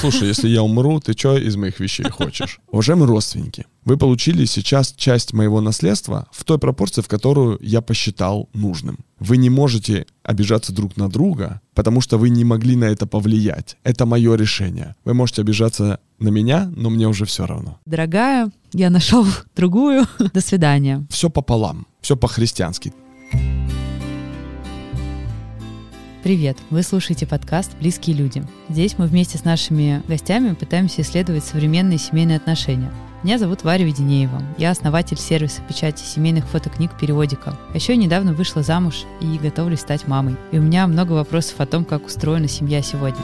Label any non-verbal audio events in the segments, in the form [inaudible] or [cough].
Слушай, если я умру, ты что из моих вещей хочешь? Уважаемые родственники, вы получили сейчас часть моего наследства в той пропорции, в которую я посчитал нужным. Вы не можете обижаться друг на друга, потому что вы не могли на это повлиять. Это мое решение. Вы можете обижаться на меня, но мне уже все равно. Дорогая, я нашел [laughs] другую. До свидания. Все пополам, все по-христиански. Привет! Вы слушаете подкаст «Близкие люди». Здесь мы вместе с нашими гостями пытаемся исследовать современные семейные отношения. Меня зовут Варя Веденеева. Я основатель сервиса печати семейных фотокниг «Периодика». А еще недавно вышла замуж и готовлюсь стать мамой. И у меня много вопросов о том, как устроена семья сегодня.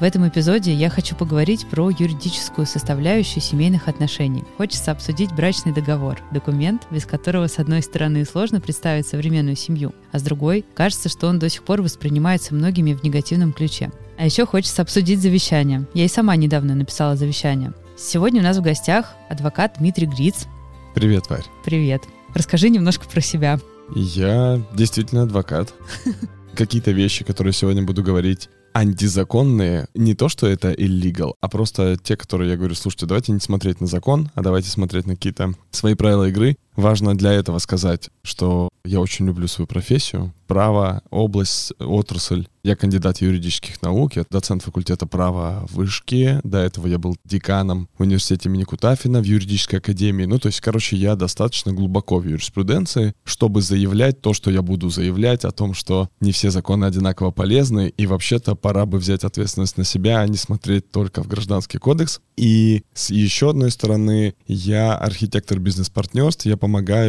В этом эпизоде я хочу поговорить про юридическую составляющую семейных отношений. Хочется обсудить брачный договор, документ, без которого, с одной стороны, сложно представить современную семью, а с другой, кажется, что он до сих пор воспринимается многими в негативном ключе. А еще хочется обсудить завещание. Я и сама недавно написала завещание. Сегодня у нас в гостях адвокат Дмитрий Гриц. Привет, Варь. Привет. Расскажи немножко про себя. Я действительно адвокат. [laughs] Какие-то вещи, которые сегодня буду говорить, антизаконные, не то, что это illegal, а просто те, которые я говорю, слушайте, давайте не смотреть на закон, а давайте смотреть на какие-то свои правила игры. Важно для этого сказать, что я очень люблю свою профессию, право, область, отрасль. Я кандидат юридических наук, я доцент факультета права в Вышке. До этого я был деканом в университете имени Кутафина в юридической академии. Ну, то есть, короче, я достаточно глубоко в юриспруденции, чтобы заявлять то, что я буду заявлять, о том, что не все законы одинаково полезны, и вообще-то пора бы взять ответственность на себя, а не смотреть только в гражданский кодекс. И с еще одной стороны, я архитектор бизнес-партнерств, я помогаю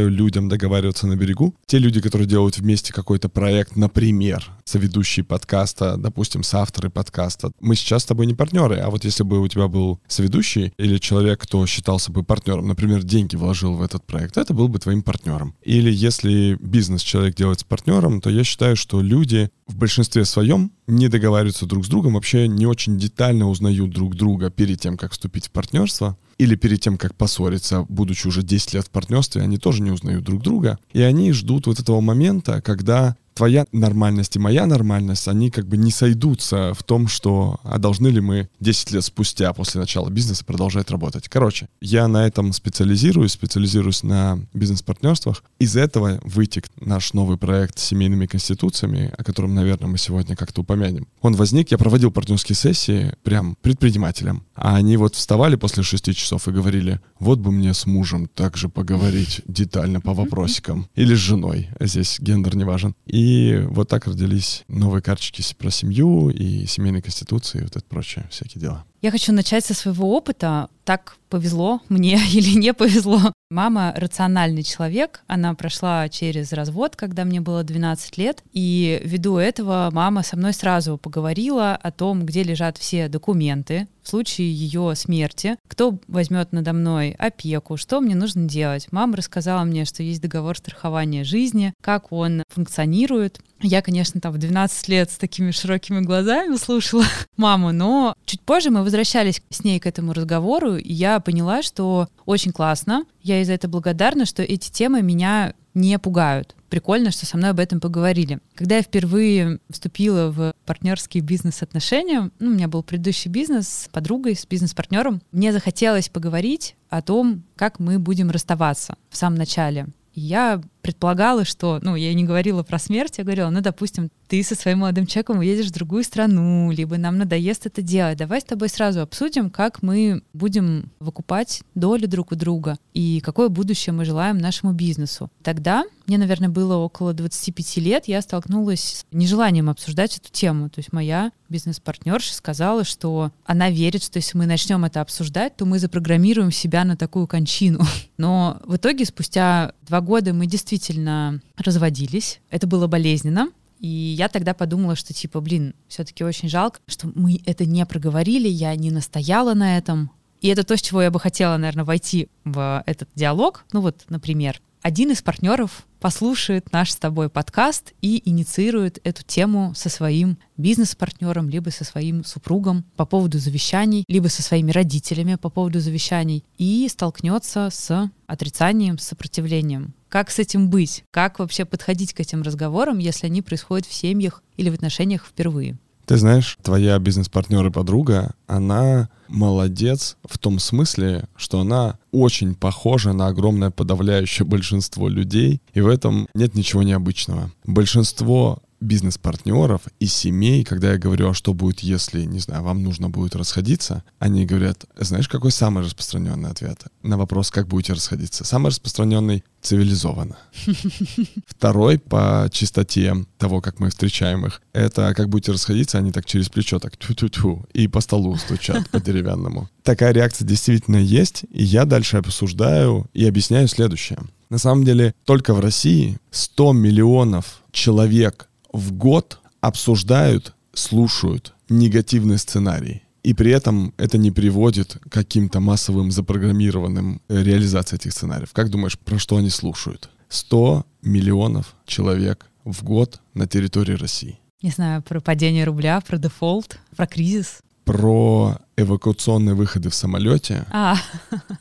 людям договариваться на берегу. Те люди, которые делают вместе какой-то проект, например, соведущий подкаста, допустим, соавторы подкаста, мы сейчас с тобой не партнеры, а вот если бы у тебя был соведущий или человек, кто считался бы партнером, например, деньги вложил в этот проект, это был бы твоим партнером. Или если бизнес человек делает с партнером, то я считаю, что люди в большинстве своем не договариваются друг с другом, вообще не очень детально узнают друг друга перед тем, как вступить в партнерство, или перед тем, как поссориться, будучи уже 10 лет в партнерстве, они тоже не узнают друг друга. И они ждут вот этого момента, когда твоя нормальность и моя нормальность, они как бы не сойдутся в том, что а должны ли мы 10 лет спустя после начала бизнеса продолжать работать. Короче, я на этом специализируюсь, специализируюсь на бизнес-партнерствах. Из этого вытек наш новый проект с семейными конституциями, о котором, наверное, мы сегодня как-то упомянем. Он возник, я проводил партнерские сессии прям предпринимателям, а они вот вставали после 6 часов и говорили, вот бы мне с мужем также поговорить детально по вопросикам. Или с женой, здесь гендер не важен. И и вот так родились новые карточки про семью и семейные конституции и вот это прочее, всякие дела. Я хочу начать со своего опыта. Так повезло мне [laughs] или не повезло. Мама рациональный человек, она прошла через развод, когда мне было 12 лет, и ввиду этого мама со мной сразу поговорила о том, где лежат все документы случае ее смерти, кто возьмет надо мной опеку, что мне нужно делать. Мама рассказала мне, что есть договор страхования жизни, как он функционирует. Я, конечно, там в 12 лет с такими широкими глазами слушала [laughs] маму, но чуть позже мы возвращались с ней к этому разговору, и я поняла, что очень классно. Я ей за это благодарна, что эти темы меня не пугают. Прикольно, что со мной об этом поговорили. Когда я впервые вступила в партнерские бизнес-отношения, ну, у меня был предыдущий бизнес с подругой, с бизнес-партнером, мне захотелось поговорить о том, как мы будем расставаться в самом начале. И я предполагала, что, ну, я не говорила про смерть, я говорила, ну, допустим, ты со своим молодым человеком уедешь в другую страну, либо нам надоест это делать. Давай с тобой сразу обсудим, как мы будем выкупать долю друг у друга и какое будущее мы желаем нашему бизнесу. Тогда мне, наверное, было около 25 лет, я столкнулась с нежеланием обсуждать эту тему. То есть моя бизнес-партнерша сказала, что она верит, что если мы начнем это обсуждать, то мы запрограммируем себя на такую кончину. [laughs] Но в итоге спустя два года мы действительно действительно разводились. Это было болезненно. И я тогда подумала, что типа, блин, все-таки очень жалко, что мы это не проговорили, я не настояла на этом. И это то, с чего я бы хотела, наверное, войти в этот диалог. Ну вот, например, один из партнеров послушает наш с тобой подкаст и инициирует эту тему со своим бизнес-партнером, либо со своим супругом по поводу завещаний, либо со своими родителями по поводу завещаний и столкнется с отрицанием, с сопротивлением. Как с этим быть? Как вообще подходить к этим разговорам, если они происходят в семьях или в отношениях впервые? Ты знаешь, твоя бизнес-партнер и подруга, она молодец в том смысле, что она очень похожа на огромное подавляющее большинство людей, и в этом нет ничего необычного. Большинство бизнес-партнеров и семей, когда я говорю, а что будет, если, не знаю, вам нужно будет расходиться, они говорят, знаешь, какой самый распространенный ответ на вопрос, как будете расходиться? Самый распространенный — цивилизованно. [laughs] Второй по чистоте того, как мы встречаем их, это как будете расходиться, они так через плечо так тю-тю-тю и по столу стучат по деревянному. Такая реакция действительно есть, и я дальше обсуждаю и объясняю следующее. На самом деле, только в России 100 миллионов человек в год обсуждают, слушают негативный сценарий. И при этом это не приводит к каким-то массовым запрограммированным э, реализациям этих сценариев. Как думаешь, про что они слушают? 100 миллионов человек в год на территории России. Не знаю, про падение рубля, про дефолт, про кризис. Про эвакуационные выходы в самолете, а.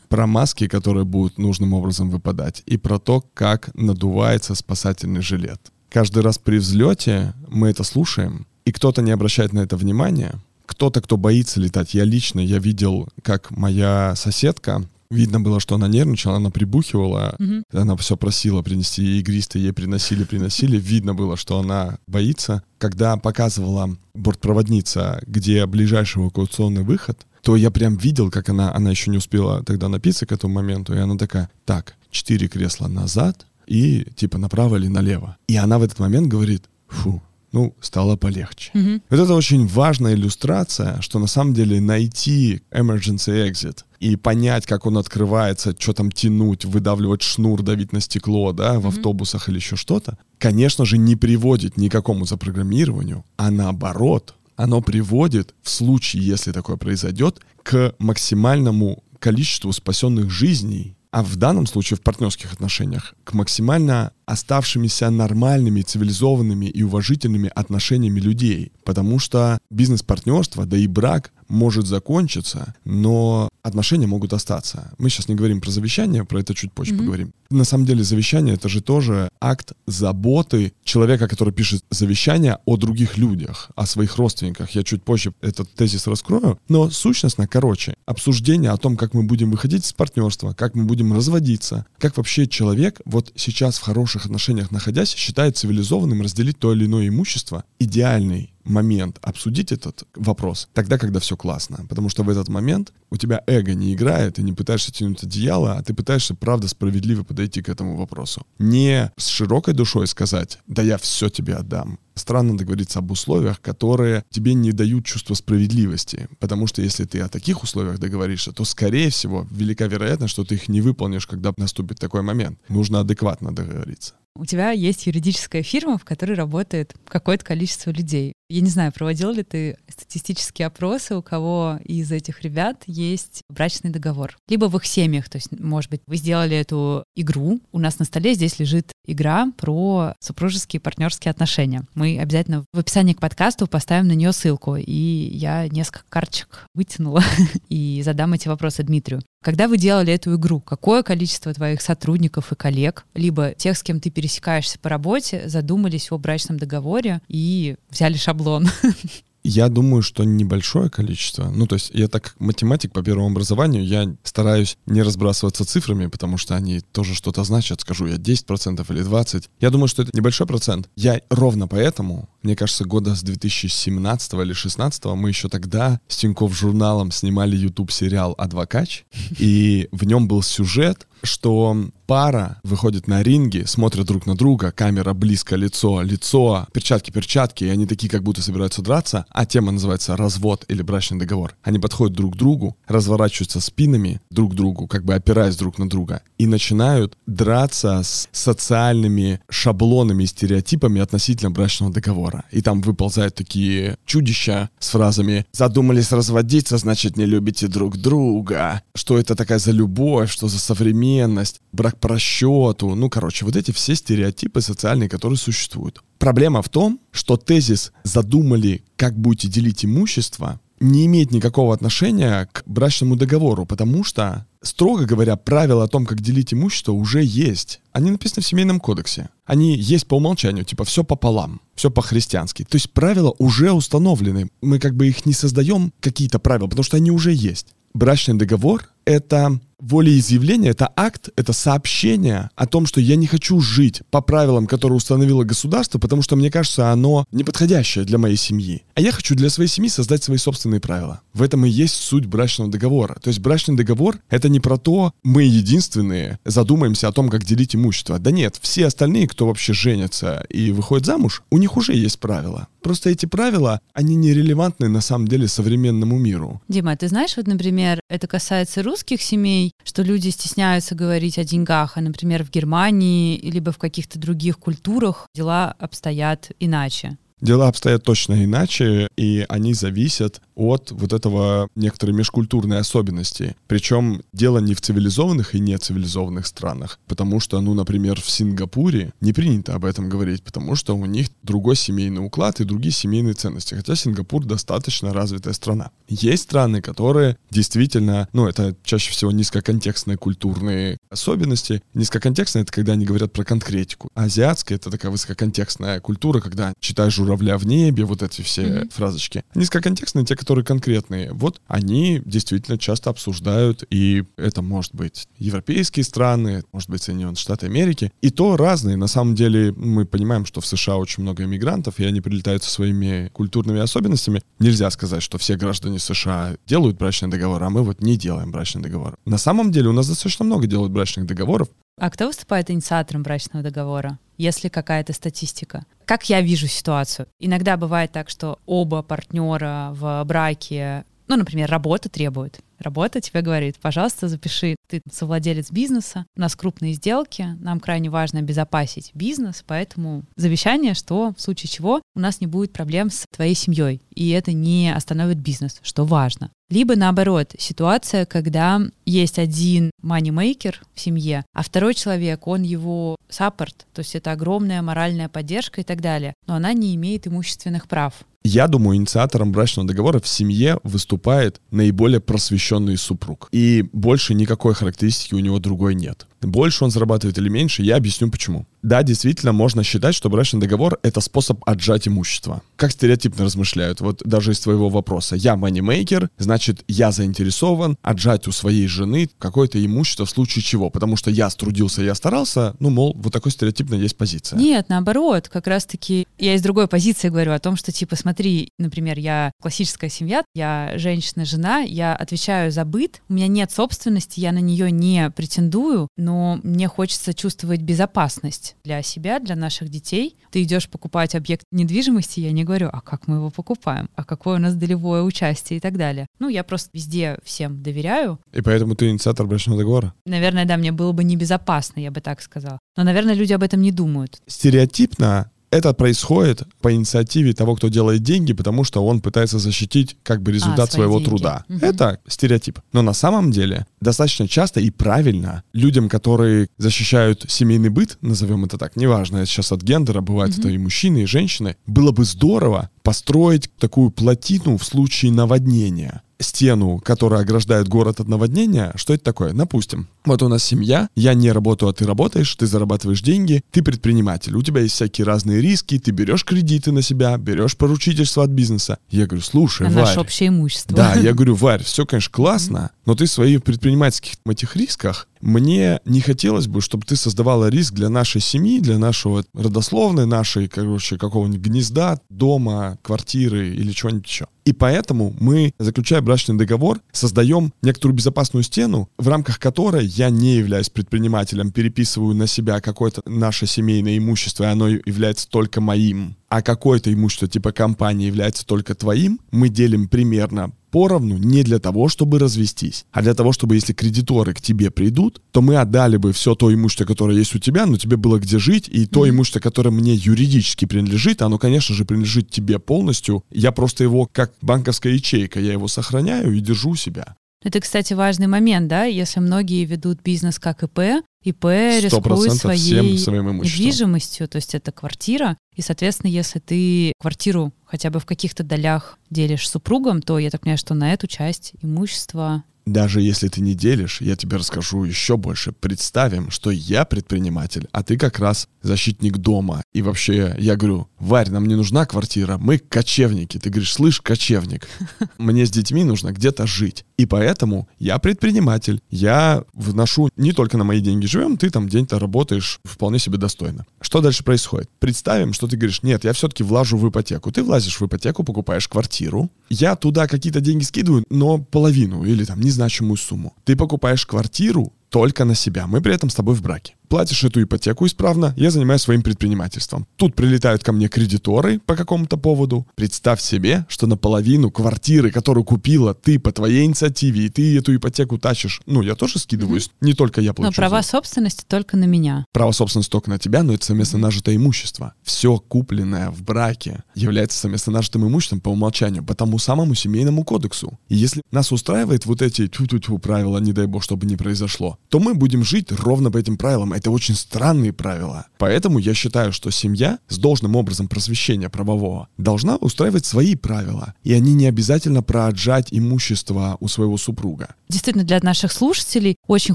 про маски, которые будут нужным образом выпадать, и про то, как надувается спасательный жилет. Каждый раз при взлете мы это слушаем, и кто-то не обращает на это внимания, кто-то, кто боится летать. Я лично, я видел, как моя соседка, видно было, что она нервничала, она прибухивала, mm-hmm. она все просила принести ей игристые, ей приносили, приносили. Видно было, что она боится. Когда показывала бортпроводница, где ближайший эвакуационный выход, то я прям видел, как она, она еще не успела тогда напиться к этому моменту, и она такая, так, четыре кресла назад, и типа направо или налево. И она в этот момент говорит, фу, ну, стало полегче. Mm-hmm. Вот это очень важная иллюстрация, что на самом деле найти emergency exit и понять, как он открывается, что там тянуть, выдавливать шнур, давить на стекло, да, в mm-hmm. автобусах или еще что-то, конечно же, не приводит ни к какому запрограммированию, а наоборот, оно приводит, в случае, если такое произойдет, к максимальному количеству спасенных жизней а в данном случае в партнерских отношениях к максимально оставшимися нормальными, цивилизованными и уважительными отношениями людей. Потому что бизнес-партнерство, да и брак может закончиться, но отношения могут остаться. Мы сейчас не говорим про завещание, про это чуть позже mm-hmm. поговорим. На самом деле завещание это же тоже акт заботы человека, который пишет завещание о других людях, о своих родственниках. Я чуть позже этот тезис раскрою, но сущностно, короче, обсуждение о том, как мы будем выходить из партнерства, как мы будем разводиться, как вообще человек вот сейчас в хороших отношениях находясь считает цивилизованным разделить то или иное имущество, идеальный момент обсудить этот вопрос тогда, когда все классно. Потому что в этот момент у тебя эго не играет, ты не пытаешься тянуть одеяло, а ты пытаешься, правда, справедливо подойти к этому вопросу. Не с широкой душой сказать, да я все тебе отдам. Странно договориться об условиях, которые тебе не дают чувство справедливости. Потому что если ты о таких условиях договоришься, то, скорее всего, велика вероятность, что ты их не выполнишь, когда наступит такой момент. Нужно адекватно договориться у тебя есть юридическая фирма, в которой работает какое-то количество людей. Я не знаю, проводил ли ты статистические опросы, у кого из этих ребят есть брачный договор. Либо в их семьях, то есть, может быть, вы сделали эту игру. У нас на столе здесь лежит игра про супружеские партнерские отношения. Мы обязательно в описании к подкасту поставим на нее ссылку. И я несколько карточек вытянула [laughs] и задам эти вопросы Дмитрию. Когда вы делали эту игру, какое количество твоих сотрудников и коллег, либо тех, с кем ты пересекаешься по работе, задумались о брачном договоре и взяли шаблон? [laughs] Я думаю, что небольшое количество. Ну, то есть я так как математик по первому образованию, я стараюсь не разбрасываться цифрами, потому что они тоже что-то значат. Скажу я 10% или 20%. Я думаю, что это небольшой процент. Я ровно поэтому, мне кажется, года с 2017 или 2016 мы еще тогда с Тинькофф журналом снимали YouTube-сериал «Адвокач», и в нем был сюжет, что пара выходит на ринги, смотрят друг на друга, камера близко, лицо, лицо, перчатки, перчатки, и они такие как будто собираются драться, а тема называется развод или брачный договор. Они подходят друг к другу, разворачиваются спинами друг к другу, как бы опираясь друг на друга, и начинают драться с социальными шаблонами и стереотипами относительно брачного договора. И там выползают такие чудища с фразами «задумались разводиться, значит не любите друг друга», что это такая за любовь, что за современность, современность, брак по расчету, ну, короче, вот эти все стереотипы социальные, которые существуют. Проблема в том, что тезис «задумали, как будете делить имущество» не имеет никакого отношения к брачному договору, потому что, строго говоря, правила о том, как делить имущество, уже есть. Они написаны в Семейном кодексе. Они есть по умолчанию, типа все пополам, все по-христиански. То есть правила уже установлены. Мы как бы их не создаем, какие-то правила, потому что они уже есть. Брачный договор — это волеизъявление — это акт, это сообщение о том, что я не хочу жить по правилам, которые установило государство, потому что мне кажется, оно неподходящее для моей семьи. А я хочу для своей семьи создать свои собственные правила. В этом и есть суть брачного договора. То есть брачный договор — это не про то, мы единственные задумаемся о том, как делить имущество. Да нет, все остальные, кто вообще женится и выходит замуж, у них уже есть правила. Просто эти правила, они нерелевантны на самом деле современному миру. Дима, ты знаешь, вот, например, это касается русских семей, что люди стесняются говорить о деньгах, а, например, в Германии либо в каких-то других культурах дела обстоят иначе. Дела обстоят точно иначе, и они зависят от вот этого некоторой межкультурной особенности. Причем дело не в цивилизованных и нецивилизованных странах, потому что, ну, например, в Сингапуре не принято об этом говорить, потому что у них другой семейный уклад и другие семейные ценности, хотя Сингапур достаточно развитая страна. Есть страны, которые действительно, ну, это чаще всего низкоконтекстные культурные особенности. Низкоконтекстные — это когда они говорят про конкретику. Азиатская — это такая высококонтекстная культура, когда читаешь журавля в небе, вот эти все mm-hmm. фразочки. Низкоконтекстные — те, которые конкретные. Вот они действительно часто обсуждают, и это может быть европейские страны, может быть Соединенные Штаты Америки, и то разные. На самом деле мы понимаем, что в США очень много иммигрантов, и они прилетают со своими культурными особенностями. Нельзя сказать, что все граждане США делают брачный договор, а мы вот не делаем брачный договор. На самом деле у нас достаточно много делают брачных договоров. А кто выступает инициатором брачного договора? если какая-то статистика. Как я вижу ситуацию? Иногда бывает так, что оба партнера в браке, ну, например, работа требует. Работа тебе говорит, пожалуйста, запиши, ты совладелец бизнеса, у нас крупные сделки, нам крайне важно обезопасить бизнес, поэтому завещание, что в случае чего у нас не будет проблем с твоей семьей, и это не остановит бизнес, что важно. Либо наоборот, ситуация, когда есть один манимейкер в семье, а второй человек, он его саппорт, то есть это огромная моральная поддержка и так далее, но она не имеет имущественных прав. Я думаю, инициатором брачного договора в семье выступает наиболее просвещенный супруг. И больше никакой характеристики у него другой нет. Больше он зарабатывает или меньше, я объясню почему. Да, действительно, можно считать, что брачный договор — это способ отжать имущество. Как стереотипно размышляют, вот даже из твоего вопроса. Я манимейкер, значит, я заинтересован отжать у своей жены какое-то имущество в случае чего, потому что я струдился, я старался, ну, мол, вот такой стереотипно есть позиция. Нет, наоборот, как раз-таки я из другой позиции говорю о том, что, типа, смотри, например, я классическая семья, я женщина-жена, я отвечаю за быт, у меня нет собственности, я на нее не претендую, но мне хочется чувствовать безопасность для себя, для наших детей. Ты идешь покупать объект недвижимости, я не говорю, а как мы его покупаем, а какое у нас долевое участие и так далее. Ну, я просто везде всем доверяю. И поэтому ты инициатор брачного договора? Наверное, да, мне было бы небезопасно, я бы так сказала. Но, наверное, люди об этом не думают. Стереотипно это происходит по инициативе того, кто делает деньги, потому что он пытается защитить как бы результат а, своего деньги. труда. Угу. Это стереотип. Но на самом деле достаточно часто и правильно людям, которые защищают семейный быт, назовем это так, неважно, сейчас от гендера, бывает угу. это и мужчины, и женщины, было бы здорово построить такую плотину в случае наводнения стену, которая ограждает город от наводнения, что это такое? Допустим, вот у нас семья, я не работаю, а ты работаешь, ты зарабатываешь деньги, ты предприниматель, у тебя есть всякие разные риски, ты берешь кредиты на себя, берешь поручительство от бизнеса. Я говорю, слушай, а Варь. наше общее имущество. Да, я говорю, Варь, все, конечно, классно, но ты в своих предпринимательских этих рисках мне не хотелось бы, чтобы ты создавала риск для нашей семьи, для нашего родословной, нашей, короче, какого-нибудь гнезда, дома, квартиры или чего-нибудь еще. И поэтому мы, заключая брачный договор, создаем некоторую безопасную стену, в рамках которой я не являюсь предпринимателем, переписываю на себя какое-то наше семейное имущество, и оно является только моим, а какое-то имущество типа компании является только твоим, мы делим примерно поровну не для того, чтобы развестись, а для того, чтобы если кредиторы к тебе придут, то мы отдали бы все то имущество, которое есть у тебя, но тебе было где жить, и то mm-hmm. имущество, которое мне юридически принадлежит, оно, конечно же, принадлежит тебе полностью. Я просто его как банковская ячейка, я его сохраняю и держу у себя. Это, кстати, важный момент, да, если многие ведут бизнес как ИП, ИП рискует своей недвижимостью, то есть это квартира, и, соответственно, если ты квартиру хотя бы в каких-то долях делишь с супругом, то я так понимаю, что на эту часть имущества даже если ты не делишь, я тебе расскажу еще больше. Представим, что я предприниматель, а ты как раз защитник дома. И вообще, я говорю, Варь, нам не нужна квартира, мы кочевники. Ты говоришь, слышь, кочевник, [laughs] мне с детьми нужно где-то жить. И поэтому я предприниматель. Я вношу не только на мои деньги живем, ты там день-то работаешь вполне себе достойно. Что дальше происходит? Представим, что ты говоришь, нет, я все-таки влажу в ипотеку. Ты влазишь в ипотеку, покупаешь квартиру. Я туда какие-то деньги скидываю, но половину или там незначимую сумму. Ты покупаешь квартиру, только на себя. Мы при этом с тобой в браке. Платишь эту ипотеку исправно, я занимаюсь своим предпринимательством. Тут прилетают ко мне кредиторы по какому-то поводу. Представь себе, что наполовину квартиры, которую купила ты по твоей инициативе, и ты эту ипотеку тащишь, ну, я тоже скидываюсь, не только я получу. Но права за... собственности только на меня. Право собственности только на тебя, но это совместно нажитое имущество. Все купленное в браке является совместно нажитым имуществом по умолчанию, по тому самому семейному кодексу. И если нас устраивает вот эти тю-тю-тю правила, не дай бог, чтобы не произошло, то мы будем жить ровно по этим правилам. Это очень странные правила. Поэтому я считаю, что семья с должным образом просвещения правового должна устраивать свои правила. И они не обязательно про отжать имущество у своего супруга. Действительно, для наших слушателей очень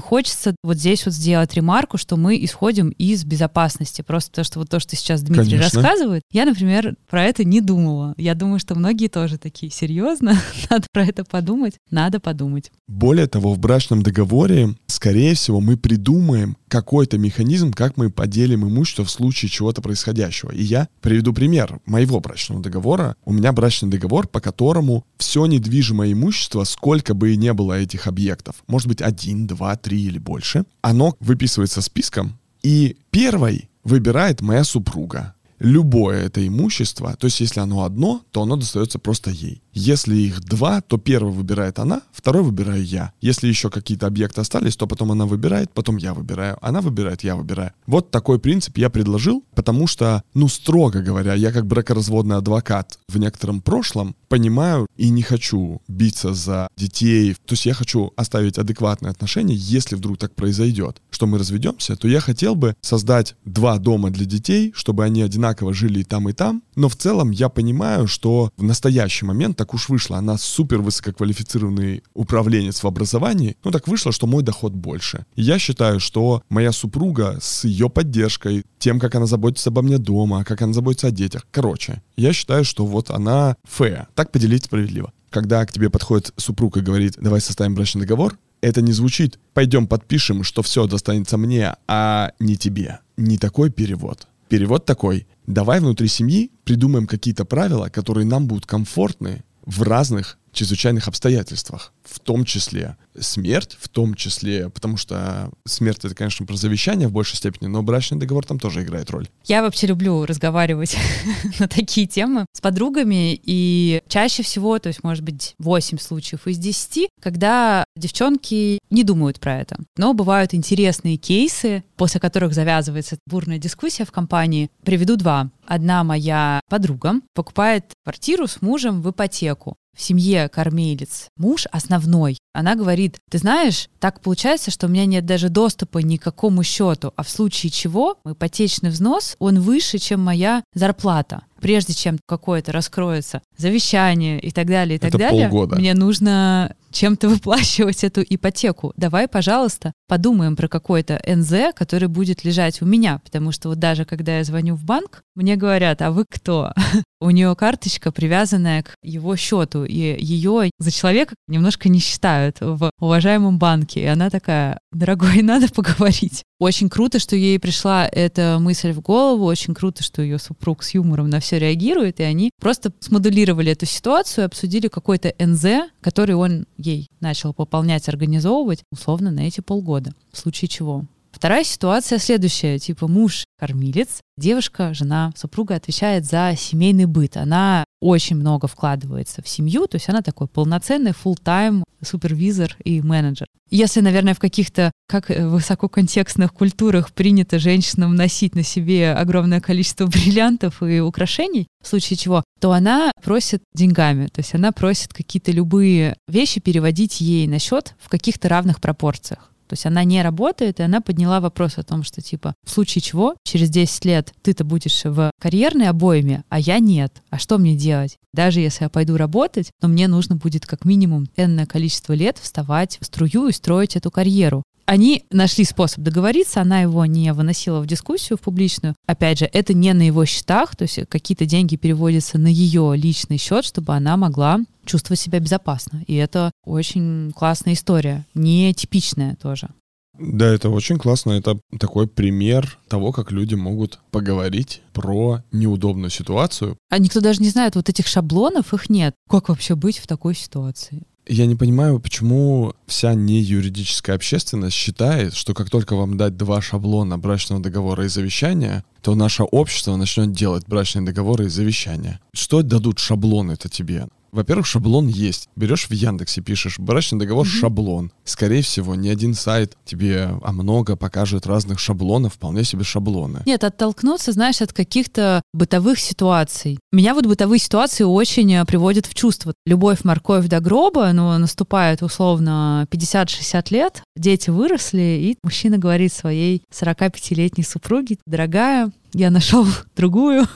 хочется вот здесь вот сделать ремарку, что мы исходим из безопасности. Просто то, что вот то, что сейчас Дмитрий Конечно. рассказывает, я, например, про это не думала. Я думаю, что многие тоже такие, серьезно, [laughs] надо про это подумать, надо подумать. Более того, в брачном договоре, скорее всего, мы придумаем какой-то механизм, как мы поделим имущество в случае чего-то происходящего. И я приведу пример моего брачного договора. У меня брачный договор, по которому все недвижимое имущество, сколько бы и не было этих объектов, может быть один, два, три или больше, оно выписывается списком, и первой выбирает моя супруга любое это имущество, то есть если оно одно, то оно достается просто ей. Если их два, то первый выбирает она, второй выбираю я. Если еще какие-то объекты остались, то потом она выбирает, потом я выбираю, она выбирает, я выбираю. Вот такой принцип я предложил, потому что, ну, строго говоря, я как бракоразводный адвокат в некотором прошлом понимаю и не хочу биться за детей. То есть я хочу оставить адекватные отношения, если вдруг так произойдет, что мы разведемся, то я хотел бы создать два дома для детей, чтобы они одинаково жили и там, и там. Но в целом я понимаю, что в настоящий момент так уж вышло. Она супер высококвалифицированный управленец в образовании. Ну так вышло, что мой доход больше. И я считаю, что моя супруга с ее поддержкой, тем, как она заботится обо мне дома, как она заботится о детях. Короче, я считаю, что вот она фея. Так поделить справедливо. Когда к тебе подходит супруг и говорит, давай составим брачный договор, это не звучит «пойдем подпишем, что все достанется мне, а не тебе». Не такой перевод. Перевод такой «давай внутри семьи придумаем какие-то правила, которые нам будут комфортны, в разных чрезвычайных обстоятельствах, в том числе смерть, в том числе, потому что смерть это, конечно, про завещание в большей степени, но брачный договор там тоже играет роль. Я вообще люблю разговаривать [laughs] на такие темы с подругами, и чаще всего, то есть, может быть, 8 случаев из 10, когда девчонки не думают про это. Но бывают интересные кейсы, после которых завязывается бурная дискуссия в компании. Приведу два. Одна моя подруга покупает квартиру с мужем в ипотеку в семье кормилец, муж основной, она говорит, ты знаешь, так получается, что у меня нет даже доступа ни к какому счету, а в случае чего ипотечный взнос, он выше, чем моя зарплата прежде чем какое-то раскроется завещание и так далее, и так Это далее, полгода. мне нужно чем-то выплачивать эту ипотеку. Давай, пожалуйста, подумаем про какой-то НЗ, который будет лежать у меня, потому что вот даже когда я звоню в банк, мне говорят, а вы кто? [laughs] у нее карточка, привязанная к его счету, и ее за человека немножко не считают в уважаемом банке. И она такая, дорогой, [laughs] надо поговорить. Очень круто, что ей пришла эта мысль в голову, очень круто, что ее супруг с юмором на все реагирует, и они просто смоделировали эту ситуацию, обсудили какой-то НЗ, который он ей начал пополнять, организовывать, условно, на эти полгода. В случае чего Вторая ситуация следующая, типа муж кормилец, девушка, жена, супруга отвечает за семейный быт. Она очень много вкладывается в семью, то есть она такой полноценный full-time супервизор и менеджер. Если, наверное, в каких-то, как высококонтекстных культурах принято женщинам носить на себе огромное количество [laughs] бриллиантов и украшений, в случае чего, то она просит деньгами, то есть она просит какие-то любые вещи переводить ей на счет в каких-то равных пропорциях. То есть она не работает, и она подняла вопрос о том, что типа в случае чего через 10 лет ты-то будешь в карьерной обойме, а я нет. А что мне делать? Даже если я пойду работать, то мне нужно будет как минимум энное количество лет вставать в струю и строить эту карьеру. Они нашли способ договориться, она его не выносила в дискуссию, в публичную. Опять же, это не на его счетах, то есть какие-то деньги переводятся на ее личный счет, чтобы она могла чувствовать себя безопасно. И это очень классная история, нетипичная тоже. Да, это очень классно. Это такой пример того, как люди могут поговорить про неудобную ситуацию. А никто даже не знает, вот этих шаблонов, их нет. Как вообще быть в такой ситуации? Я не понимаю, почему вся неюридическая общественность считает, что как только вам дать два шаблона брачного договора и завещания, то наше общество начнет делать брачные договоры и завещания. Что дадут шаблоны-то тебе? Во-первых, шаблон есть. Берешь в Яндексе, пишешь брачный договор mm-hmm. шаблон. Скорее всего, ни один сайт тебе а много покажет разных шаблонов, вполне себе шаблоны. Нет, оттолкнуться, знаешь, от каких-то бытовых ситуаций. Меня вот бытовые ситуации очень э, приводят в чувство. Любовь, морковь до гроба, ну, наступает условно 50-60 лет, дети выросли, и мужчина говорит своей 45-летней супруге, дорогая, я нашел [laughs] другую,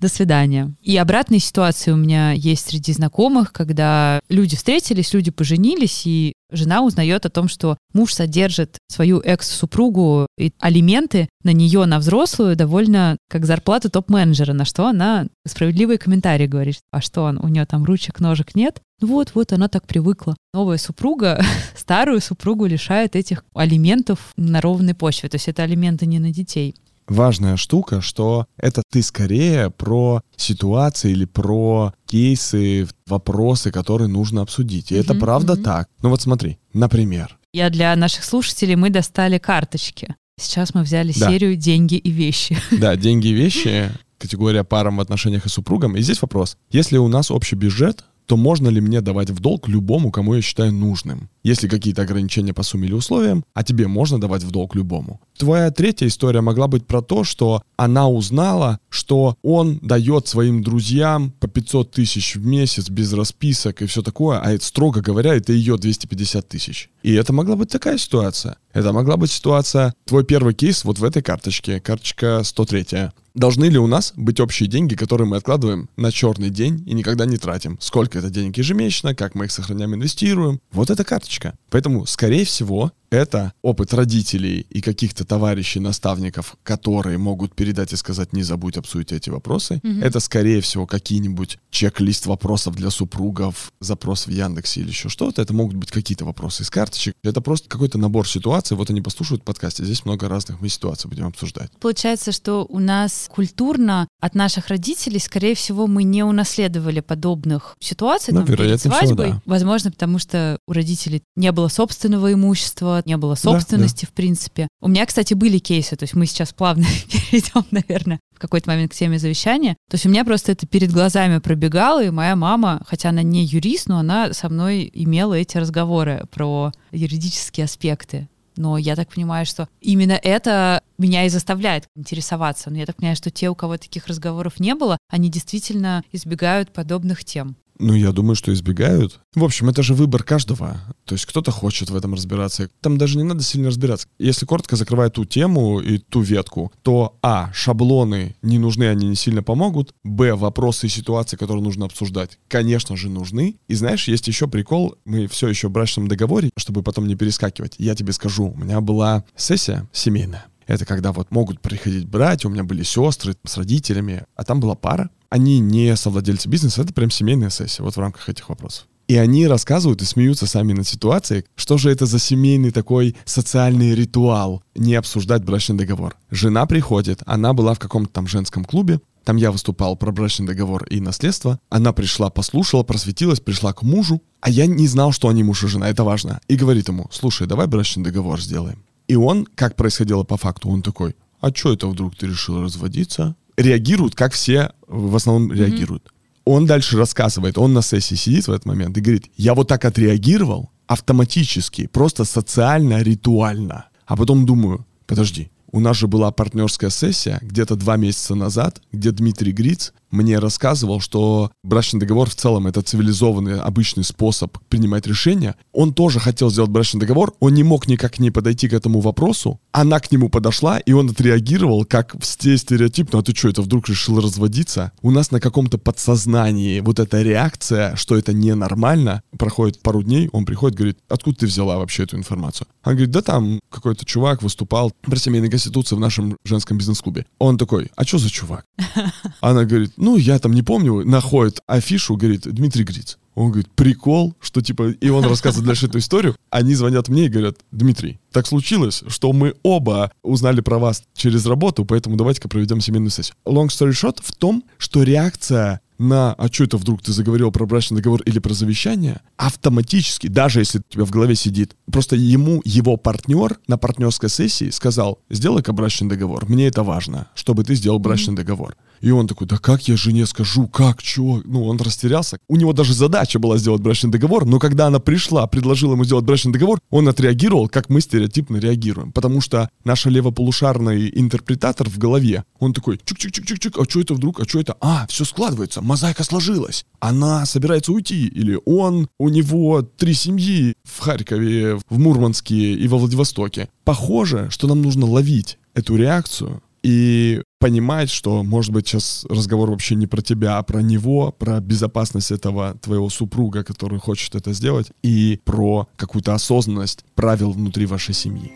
до свидания. И обратные ситуации у меня есть среди знакомых, когда люди встретились, люди поженились, и жена узнает о том, что муж содержит свою экс-супругу и алименты на нее, на взрослую, довольно как зарплату топ-менеджера, на что она справедливые комментарии говорит. А что, он, у нее там ручек, ножек нет? Ну вот, вот, она так привыкла. Новая супруга [laughs] старую супругу лишает этих алиментов на ровной почве. То есть это алименты не на детей важная штука, что это ты скорее про ситуации или про кейсы, вопросы, которые нужно обсудить. И mm-hmm, это правда mm-hmm. так. Ну вот смотри, например. Я для наших слушателей, мы достали карточки. Сейчас мы взяли да. серию «Деньги и вещи». [laughs] Да, «Деньги и вещи» категория парам в отношениях и супругам. И здесь вопрос. Если у нас общий бюджет, то можно ли мне давать в долг любому, кому я считаю нужным? Если какие-то ограничения по сумме или условиям, а тебе можно давать в долг любому. Твоя третья история могла быть про то, что она узнала, что он дает своим друзьям по 500 тысяч в месяц без расписок и все такое, а это, строго говоря, это ее 250 тысяч. И это могла быть такая ситуация. Это могла быть ситуация, твой первый кейс вот в этой карточке, карточка 103. Должны ли у нас быть общие деньги, которые мы откладываем на черный день и никогда не тратим? Сколько это денег ежемесячно, как мы их сохраняем, инвестируем? Вот эта карточка. Поэтому, скорее всего, это опыт родителей и каких-то товарищей, наставников, которые могут передать и сказать, не забудь обсудить эти вопросы. Mm-hmm. Это, скорее всего, какие-нибудь чек-лист вопросов для супругов, запрос в Яндексе или еще что-то. Это могут быть какие-то вопросы из карточек. Это просто какой-то набор ситуаций. Вот они послушают подкасте. Здесь много разных мы ситуаций будем обсуждать. Получается, что у нас культурно от наших родителей, скорее всего, мы не унаследовали подобных ситуаций. Ну, там, вероятно, свадьбой. Всего, да. Возможно, потому что у родителей не было собственного имущества, не было собственности, да, да. в принципе. У меня, кстати, были кейсы, то есть мы сейчас плавно [laughs] перейдем, наверное, в какой-то момент к теме завещания. То есть у меня просто это перед глазами пробегало, и моя мама, хотя она не юрист, но она со мной имела эти разговоры про юридические аспекты. Но я так понимаю, что именно это меня и заставляет интересоваться. Но я так понимаю, что те, у кого таких разговоров не было, они действительно избегают подобных тем. Ну, я думаю, что избегают. В общем, это же выбор каждого. То есть кто-то хочет в этом разбираться. Там даже не надо сильно разбираться. Если коротко закрывая ту тему и ту ветку, то а, шаблоны не нужны, они не сильно помогут. Б, вопросы и ситуации, которые нужно обсуждать, конечно же, нужны. И знаешь, есть еще прикол, мы все еще в брачном договоре, чтобы потом не перескакивать. Я тебе скажу, у меня была сессия семейная. Это когда вот могут приходить братья, у меня были сестры с родителями, а там была пара. Они не совладельцы бизнеса, это прям семейная сессия, вот в рамках этих вопросов. И они рассказывают и смеются сами над ситуацией, что же это за семейный такой социальный ритуал, не обсуждать брачный договор. Жена приходит, она была в каком-то там женском клубе, там я выступал про брачный договор и наследство. Она пришла, послушала, просветилась, пришла к мужу. А я не знал, что они муж и жена, это важно. И говорит ему, слушай, давай брачный договор сделаем. И он, как происходило по факту, он такой, а что это вдруг ты решил разводиться? Реагируют, как все в основном реагируют. Mm-hmm. он дальше рассказывает, он на сессии сидит в этот момент и говорит, я вот так отреагировал автоматически, просто социально, ритуально. А потом думаю, подожди, у нас же была партнерская сессия где-то два месяца назад, где Дмитрий Гриц мне рассказывал, что брачный договор в целом это цивилизованный, обычный способ принимать решения. Он тоже хотел сделать брачный договор, он не мог никак не подойти к этому вопросу. Она к нему подошла, и он отреагировал как в стереотип, ну а ты что, это вдруг решил разводиться? У нас на каком-то подсознании вот эта реакция, что это ненормально, проходит пару дней, он приходит, говорит, откуда ты взяла вообще эту информацию? Он говорит, да там какой-то чувак выступал про семейные конституции в нашем женском бизнес-клубе. Он такой, а что за чувак? [laughs] Она говорит, ну, я там не помню, находит афишу, говорит, Дмитрий Гриц. Он говорит, прикол, что типа, и он рассказывает дальше эту историю. Они звонят мне и говорят, Дмитрий, так случилось, что мы оба узнали про вас через работу, поэтому давайте-ка проведем семейную сессию. Long story short в том, что реакция на «а что это вдруг ты заговорил про брачный договор или про завещание?» автоматически, даже если у тебя в голове сидит, просто ему его партнер на партнерской сессии сказал «сделай-ка брачный договор, мне это важно, чтобы ты сделал брачный договор». И он такой, да как я жене скажу, как, чего? Ну, он растерялся. У него даже задача была сделать брачный договор, но когда она пришла, предложила ему сделать брачный договор, он отреагировал, как мы стереотипно реагируем. Потому что наш левополушарный интерпретатор в голове, он такой, чик-чик-чик-чик-чик, а что это вдруг, а что это? А, все складывается, мозаика сложилась. Она собирается уйти, или он, у него три семьи в Харькове, в Мурманске и во Владивостоке. Похоже, что нам нужно ловить эту реакцию, и понимать, что, может быть, сейчас разговор вообще не про тебя, а про него, про безопасность этого твоего супруга, который хочет это сделать, и про какую-то осознанность правил внутри вашей семьи.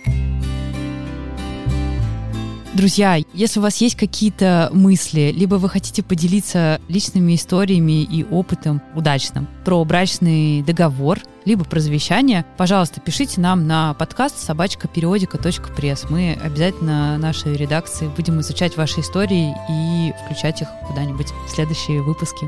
Друзья, если у вас есть какие-то мысли, либо вы хотите поделиться личными историями и опытом удачным про брачный договор, либо про завещание, пожалуйста, пишите нам на подкаст собачка периодика.пресс. Мы обязательно нашей редакции будем изучать ваши истории и включать их куда-нибудь в следующие выпуски.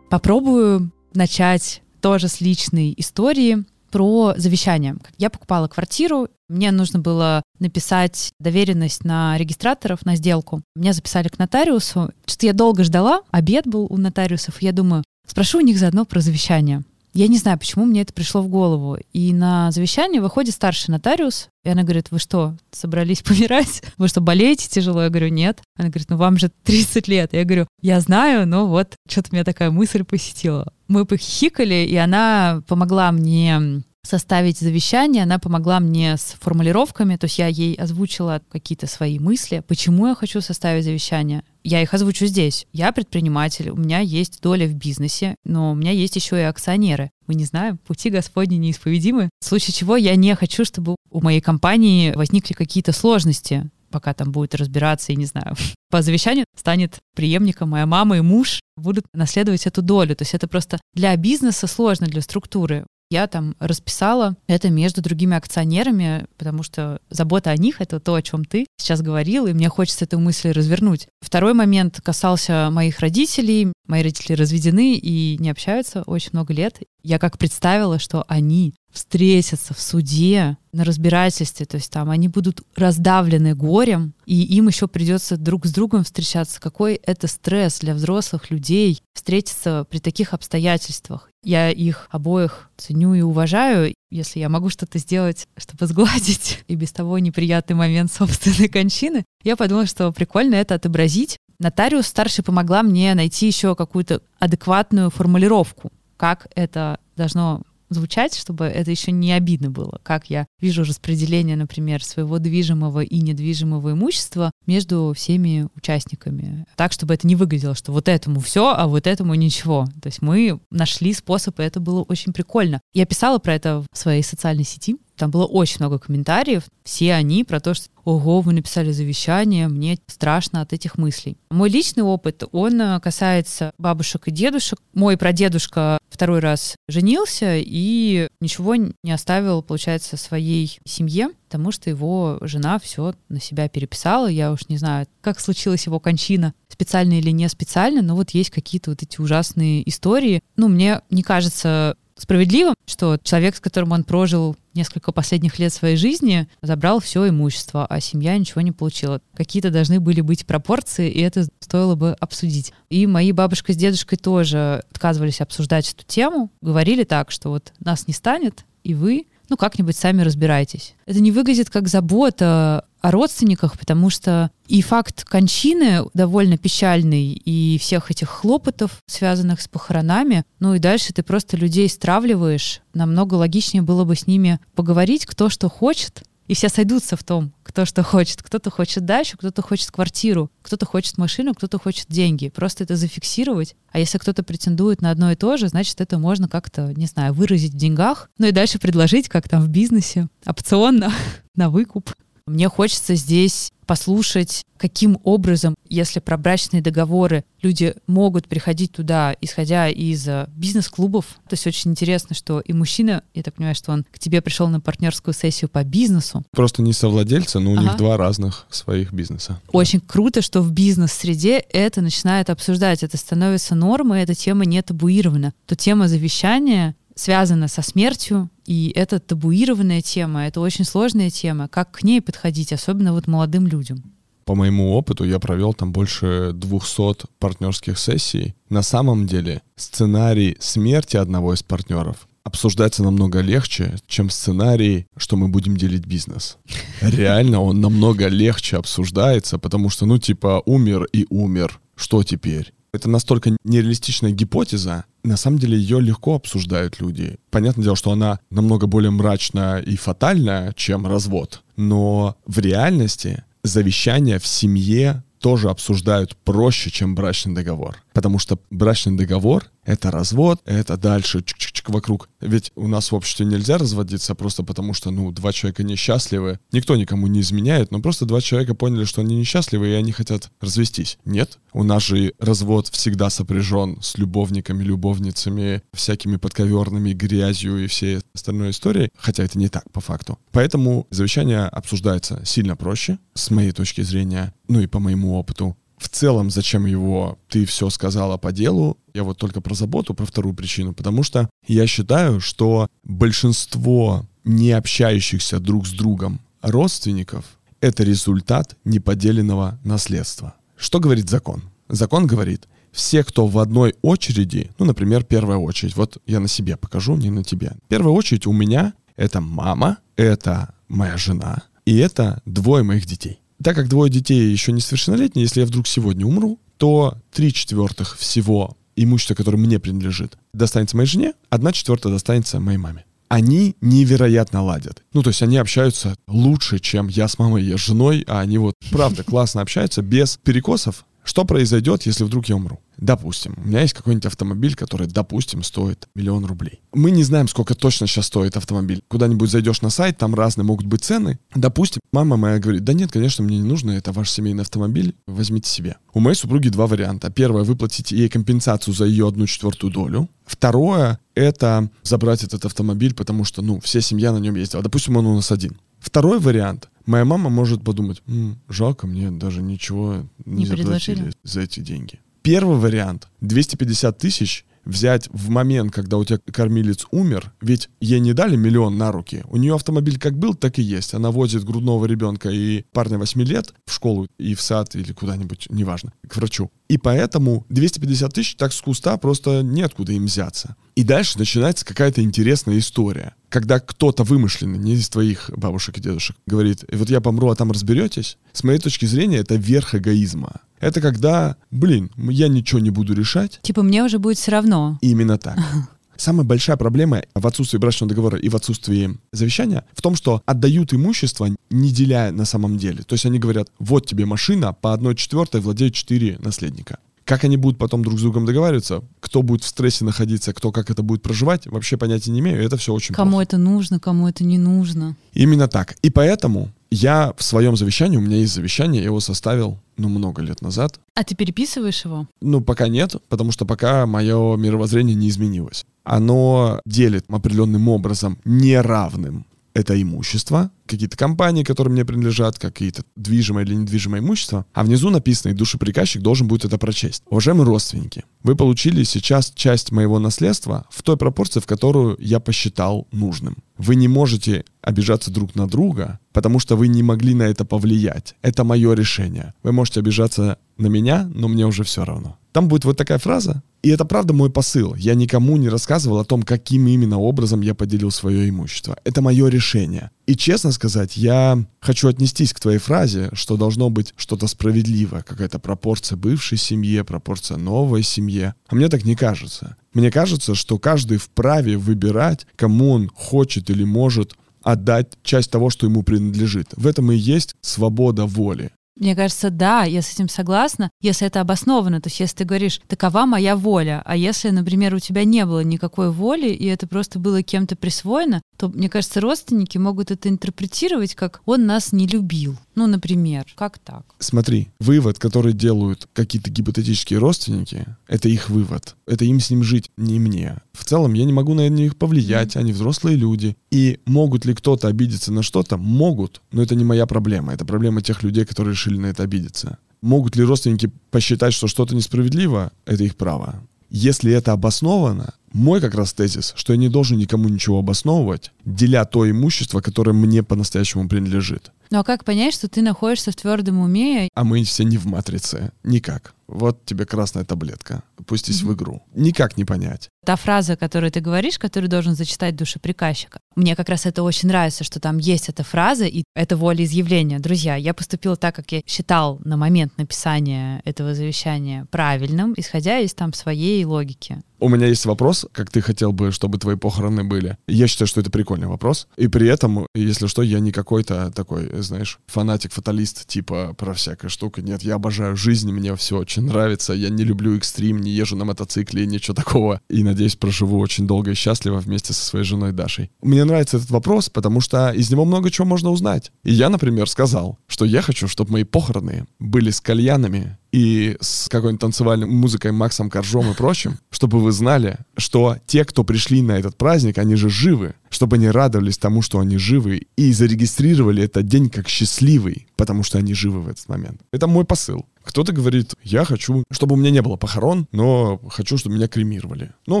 Попробую начать тоже с личной истории про завещание. Я покупала квартиру, мне нужно было написать доверенность на регистраторов на сделку. Меня записали к нотариусу. Что-то я долго ждала, обед был у нотариусов, и я думаю, спрошу у них заодно про завещание. Я не знаю, почему мне это пришло в голову. И на завещание выходит старший нотариус, и она говорит, вы что, собрались [laughs] помирать? Вы что, болеете тяжело? Я говорю, нет. Она говорит, ну вам же [laughs] 30 лет. Я говорю, я знаю, но вот что-то меня такая мысль посетила. Мы похихикали, и она помогла мне составить завещание, она помогла мне с формулировками, то есть я ей озвучила какие-то свои мысли, почему я хочу составить завещание. Я их озвучу здесь. Я предприниматель, у меня есть доля в бизнесе, но у меня есть еще и акционеры. Мы не знаем, пути Господни неисповедимы. В случае чего я не хочу, чтобы у моей компании возникли какие-то сложности пока там будет разбираться, и не знаю, [laughs] по завещанию станет преемником моя мама и муж будут наследовать эту долю. То есть это просто для бизнеса сложно, для структуры. Я там расписала это между другими акционерами, потому что забота о них — это то, о чем ты сейчас говорил, и мне хочется эту мысль развернуть. Второй момент касался моих родителей. Мои родители разведены и не общаются очень много лет. Я как представила, что они встретятся в суде на разбирательстве, то есть там они будут раздавлены горем, и им еще придется друг с другом встречаться. Какой это стресс для взрослых людей встретиться при таких обстоятельствах. Я их обоих ценю и уважаю. Если я могу что-то сделать, чтобы сгладить [laughs] и без того неприятный момент собственной кончины, я подумала, что прикольно это отобразить. Нотариус старший помогла мне найти еще какую-то адекватную формулировку, как это должно звучать, чтобы это еще не обидно было, как я вижу распределение, например, своего движимого и недвижимого имущества между всеми участниками. Так, чтобы это не выглядело, что вот этому все, а вот этому ничего. То есть мы нашли способ, и это было очень прикольно. Я писала про это в своей социальной сети, там было очень много комментариев, все они про то, что «Ого, вы написали завещание, мне страшно от этих мыслей». Мой личный опыт, он э, касается бабушек и дедушек. Мой прадедушка второй раз женился и ничего не оставил, получается, своей семье, потому что его жена все на себя переписала. Я уж не знаю, как случилась его кончина, специально или не специально, но вот есть какие-то вот эти ужасные истории. Ну, мне не кажется справедливым, что человек, с которым он прожил несколько последних лет своей жизни, забрал все имущество, а семья ничего не получила. Какие-то должны были быть пропорции, и это стоило бы обсудить. И мои бабушка с дедушкой тоже отказывались обсуждать эту тему, говорили так, что вот нас не станет, и вы ну, как-нибудь сами разбирайтесь. Это не выглядит как забота о родственниках, потому что и факт кончины довольно печальный, и всех этих хлопотов, связанных с похоронами, ну и дальше ты просто людей стравливаешь. Намного логичнее было бы с ними поговорить, кто что хочет, и все сойдутся в том, кто что хочет. Кто-то хочет дачу, кто-то хочет квартиру, кто-то хочет машину, кто-то хочет деньги. Просто это зафиксировать. А если кто-то претендует на одно и то же, значит, это можно как-то, не знаю, выразить в деньгах, ну и дальше предложить, как там в бизнесе, опционно, [laughs] на выкуп. Мне хочется здесь послушать, каким образом, если про брачные договоры люди могут приходить туда, исходя из э, бизнес-клубов. То есть очень интересно, что и мужчина, я так понимаю, что он к тебе пришел на партнерскую сессию по бизнесу. Просто не совладельцы, но у ага. них два разных своих бизнеса. Очень круто, что в бизнес-среде это начинает обсуждать, это становится нормой, эта тема не табуирована. То тема завещания связана со смертью, и это табуированная тема, это очень сложная тема. Как к ней подходить, особенно вот молодым людям? По моему опыту я провел там больше 200 партнерских сессий. На самом деле сценарий смерти одного из партнеров обсуждается намного легче, чем сценарий, что мы будем делить бизнес. [laughs] Реально он намного легче обсуждается, потому что, ну, типа, умер и умер. Что теперь? Это настолько нереалистичная гипотеза, на самом деле ее легко обсуждают люди. Понятное дело, что она намного более мрачная и фатальная, чем развод. Но в реальности завещание в семье тоже обсуждают проще, чем брачный договор. Потому что брачный договор — это развод, это дальше чик-чик-чик вокруг. Ведь у нас в обществе нельзя разводиться просто потому, что, ну, два человека несчастливы. Никто никому не изменяет, но просто два человека поняли, что они несчастливы, и они хотят развестись. Нет. У нас же развод всегда сопряжен с любовниками, любовницами, всякими подковерными, грязью и всей остальной историей, хотя это не так по факту. Поэтому завещание обсуждается сильно проще, с моей точки зрения, ну и по моему опыту в целом, зачем его ты все сказала по делу, я вот только про заботу, про вторую причину, потому что я считаю, что большинство не общающихся друг с другом родственников — это результат неподеленного наследства. Что говорит закон? Закон говорит, все, кто в одной очереди, ну, например, первая очередь, вот я на себе покажу, не на тебе. Первая очередь у меня — это мама, это моя жена, и это двое моих детей. Так как двое детей еще не совершеннолетние, если я вдруг сегодня умру, то три четвертых всего имущества, которое мне принадлежит, достанется моей жене, одна четвертая достанется моей маме. Они невероятно ладят. Ну, то есть они общаются лучше, чем я с мамой и с женой, а они вот правда классно общаются без перекосов, что произойдет, если вдруг я умру? Допустим, у меня есть какой-нибудь автомобиль, который, допустим, стоит миллион рублей. Мы не знаем, сколько точно сейчас стоит автомобиль. Куда-нибудь зайдешь на сайт, там разные могут быть цены. Допустим, мама моя говорит, да нет, конечно, мне не нужно, это ваш семейный автомобиль, возьмите себе. У моей супруги два варианта. Первое, выплатить ей компенсацию за ее одну четвертую долю. Второе, это забрать этот автомобиль, потому что, ну, вся семья на нем ездила. Допустим, он у нас один. Второй вариант. Моя мама может подумать, М, жалко, мне даже ничего не, Не заплатили за эти деньги. Первый вариант. 250 тысяч взять в момент, когда у тебя кормилец умер, ведь ей не дали миллион на руки. У нее автомобиль как был, так и есть. Она возит грудного ребенка и парня 8 лет в школу и в сад или куда-нибудь, неважно, к врачу. И поэтому 250 тысяч так с куста просто неоткуда им взяться. И дальше начинается какая-то интересная история. Когда кто-то вымышленный, не из твоих бабушек и дедушек, говорит, вот я помру, а там разберетесь, с моей точки зрения, это верх эгоизма. Это когда, блин, я ничего не буду решать. Типа мне уже будет все равно. Именно так. [laughs] Самая большая проблема в отсутствии брачного договора и в отсутствии завещания в том, что отдают имущество, не деляя на самом деле. То есть они говорят, вот тебе машина, по одной четвертой владеют четыре наследника. Как они будут потом друг с другом договариваться, кто будет в стрессе находиться, кто как это будет проживать, вообще понятия не имею. Это все очень Кому плохо. это нужно, кому это не нужно. Именно так. И поэтому я в своем завещании, у меня есть завещание, я его составил, ну, много лет назад. А ты переписываешь его? Ну, пока нет, потому что пока мое мировоззрение не изменилось. Оно делит определенным образом неравным это имущество, какие-то компании, которые мне принадлежат, какие-то движимое или недвижимое имущество, а внизу написано, и душеприказчик должен будет это прочесть. Уважаемые родственники, вы получили сейчас часть моего наследства в той пропорции, в которую я посчитал нужным. Вы не можете обижаться друг на друга, потому что вы не могли на это повлиять. Это мое решение. Вы можете обижаться на меня, но мне уже все равно. Там будет вот такая фраза, и это правда мой посыл. Я никому не рассказывал о том, каким именно образом я поделил свое имущество. Это мое решение. И честно сказать, я хочу отнестись к твоей фразе, что должно быть что-то справедливое, какая-то пропорция бывшей семье, пропорция новой семье. А мне так не кажется. Мне кажется, что каждый вправе выбирать, кому он хочет или может отдать часть того, что ему принадлежит. В этом и есть свобода воли. Мне кажется, да, я с этим согласна, если это обосновано. То есть если ты говоришь, такова моя воля, а если, например, у тебя не было никакой воли, и это просто было кем-то присвоено, то, мне кажется, родственники могут это интерпретировать как «он нас не любил». Ну, например, как так? Смотри, вывод, который делают какие-то гипотетические родственники, это их вывод. Это им с ним жить, не мне. В целом, я не могу на них повлиять, они взрослые люди. И могут ли кто-то обидеться на что-то? Могут, но это не моя проблема. Это проблема тех людей, которые решили на это обидеться. Могут ли родственники посчитать, что что-то несправедливо? Это их право. Если это обосновано, мой как раз тезис, что я не должен никому ничего обосновывать, деля то имущество, которое мне по-настоящему принадлежит. Ну а как понять, что ты находишься в твердом уме? А мы все не в матрице. Никак. Вот тебе красная таблетка. Пустись mm-hmm. в игру. Никак не понять. Та фраза, которую ты говоришь, которую должен зачитать душеприказчика. Мне как раз это очень нравится, что там есть эта фраза и это волеизъявление. Друзья, я поступила так, как я считал на момент написания этого завещания правильным, исходя из там своей логики. У меня есть вопрос, как ты хотел бы, чтобы твои похороны были. Я считаю, что это прикольный вопрос. И при этом, если что, я не какой-то такой, знаешь, фанатик-фаталист, типа про всякая штука. Нет, я обожаю жизнь, мне все очень нравится. Я не люблю экстрим, не езжу на мотоцикле, ничего такого. И, надеюсь, проживу очень долго и счастливо вместе со своей женой Дашей. Мне нравится этот вопрос, потому что из него много чего можно узнать. И я, например, сказал, что я хочу, чтобы мои похороны были с кальянами и с какой-нибудь танцевальной музыкой Максом Коржом и прочим, чтобы вы знали, что те, кто пришли на этот праздник, они же живы, чтобы они радовались тому, что они живы, и зарегистрировали этот день как счастливый, потому что они живы в этот момент. Это мой посыл. Кто-то говорит, я хочу, чтобы у меня не было похорон, но хочу, чтобы меня кремировали. Ну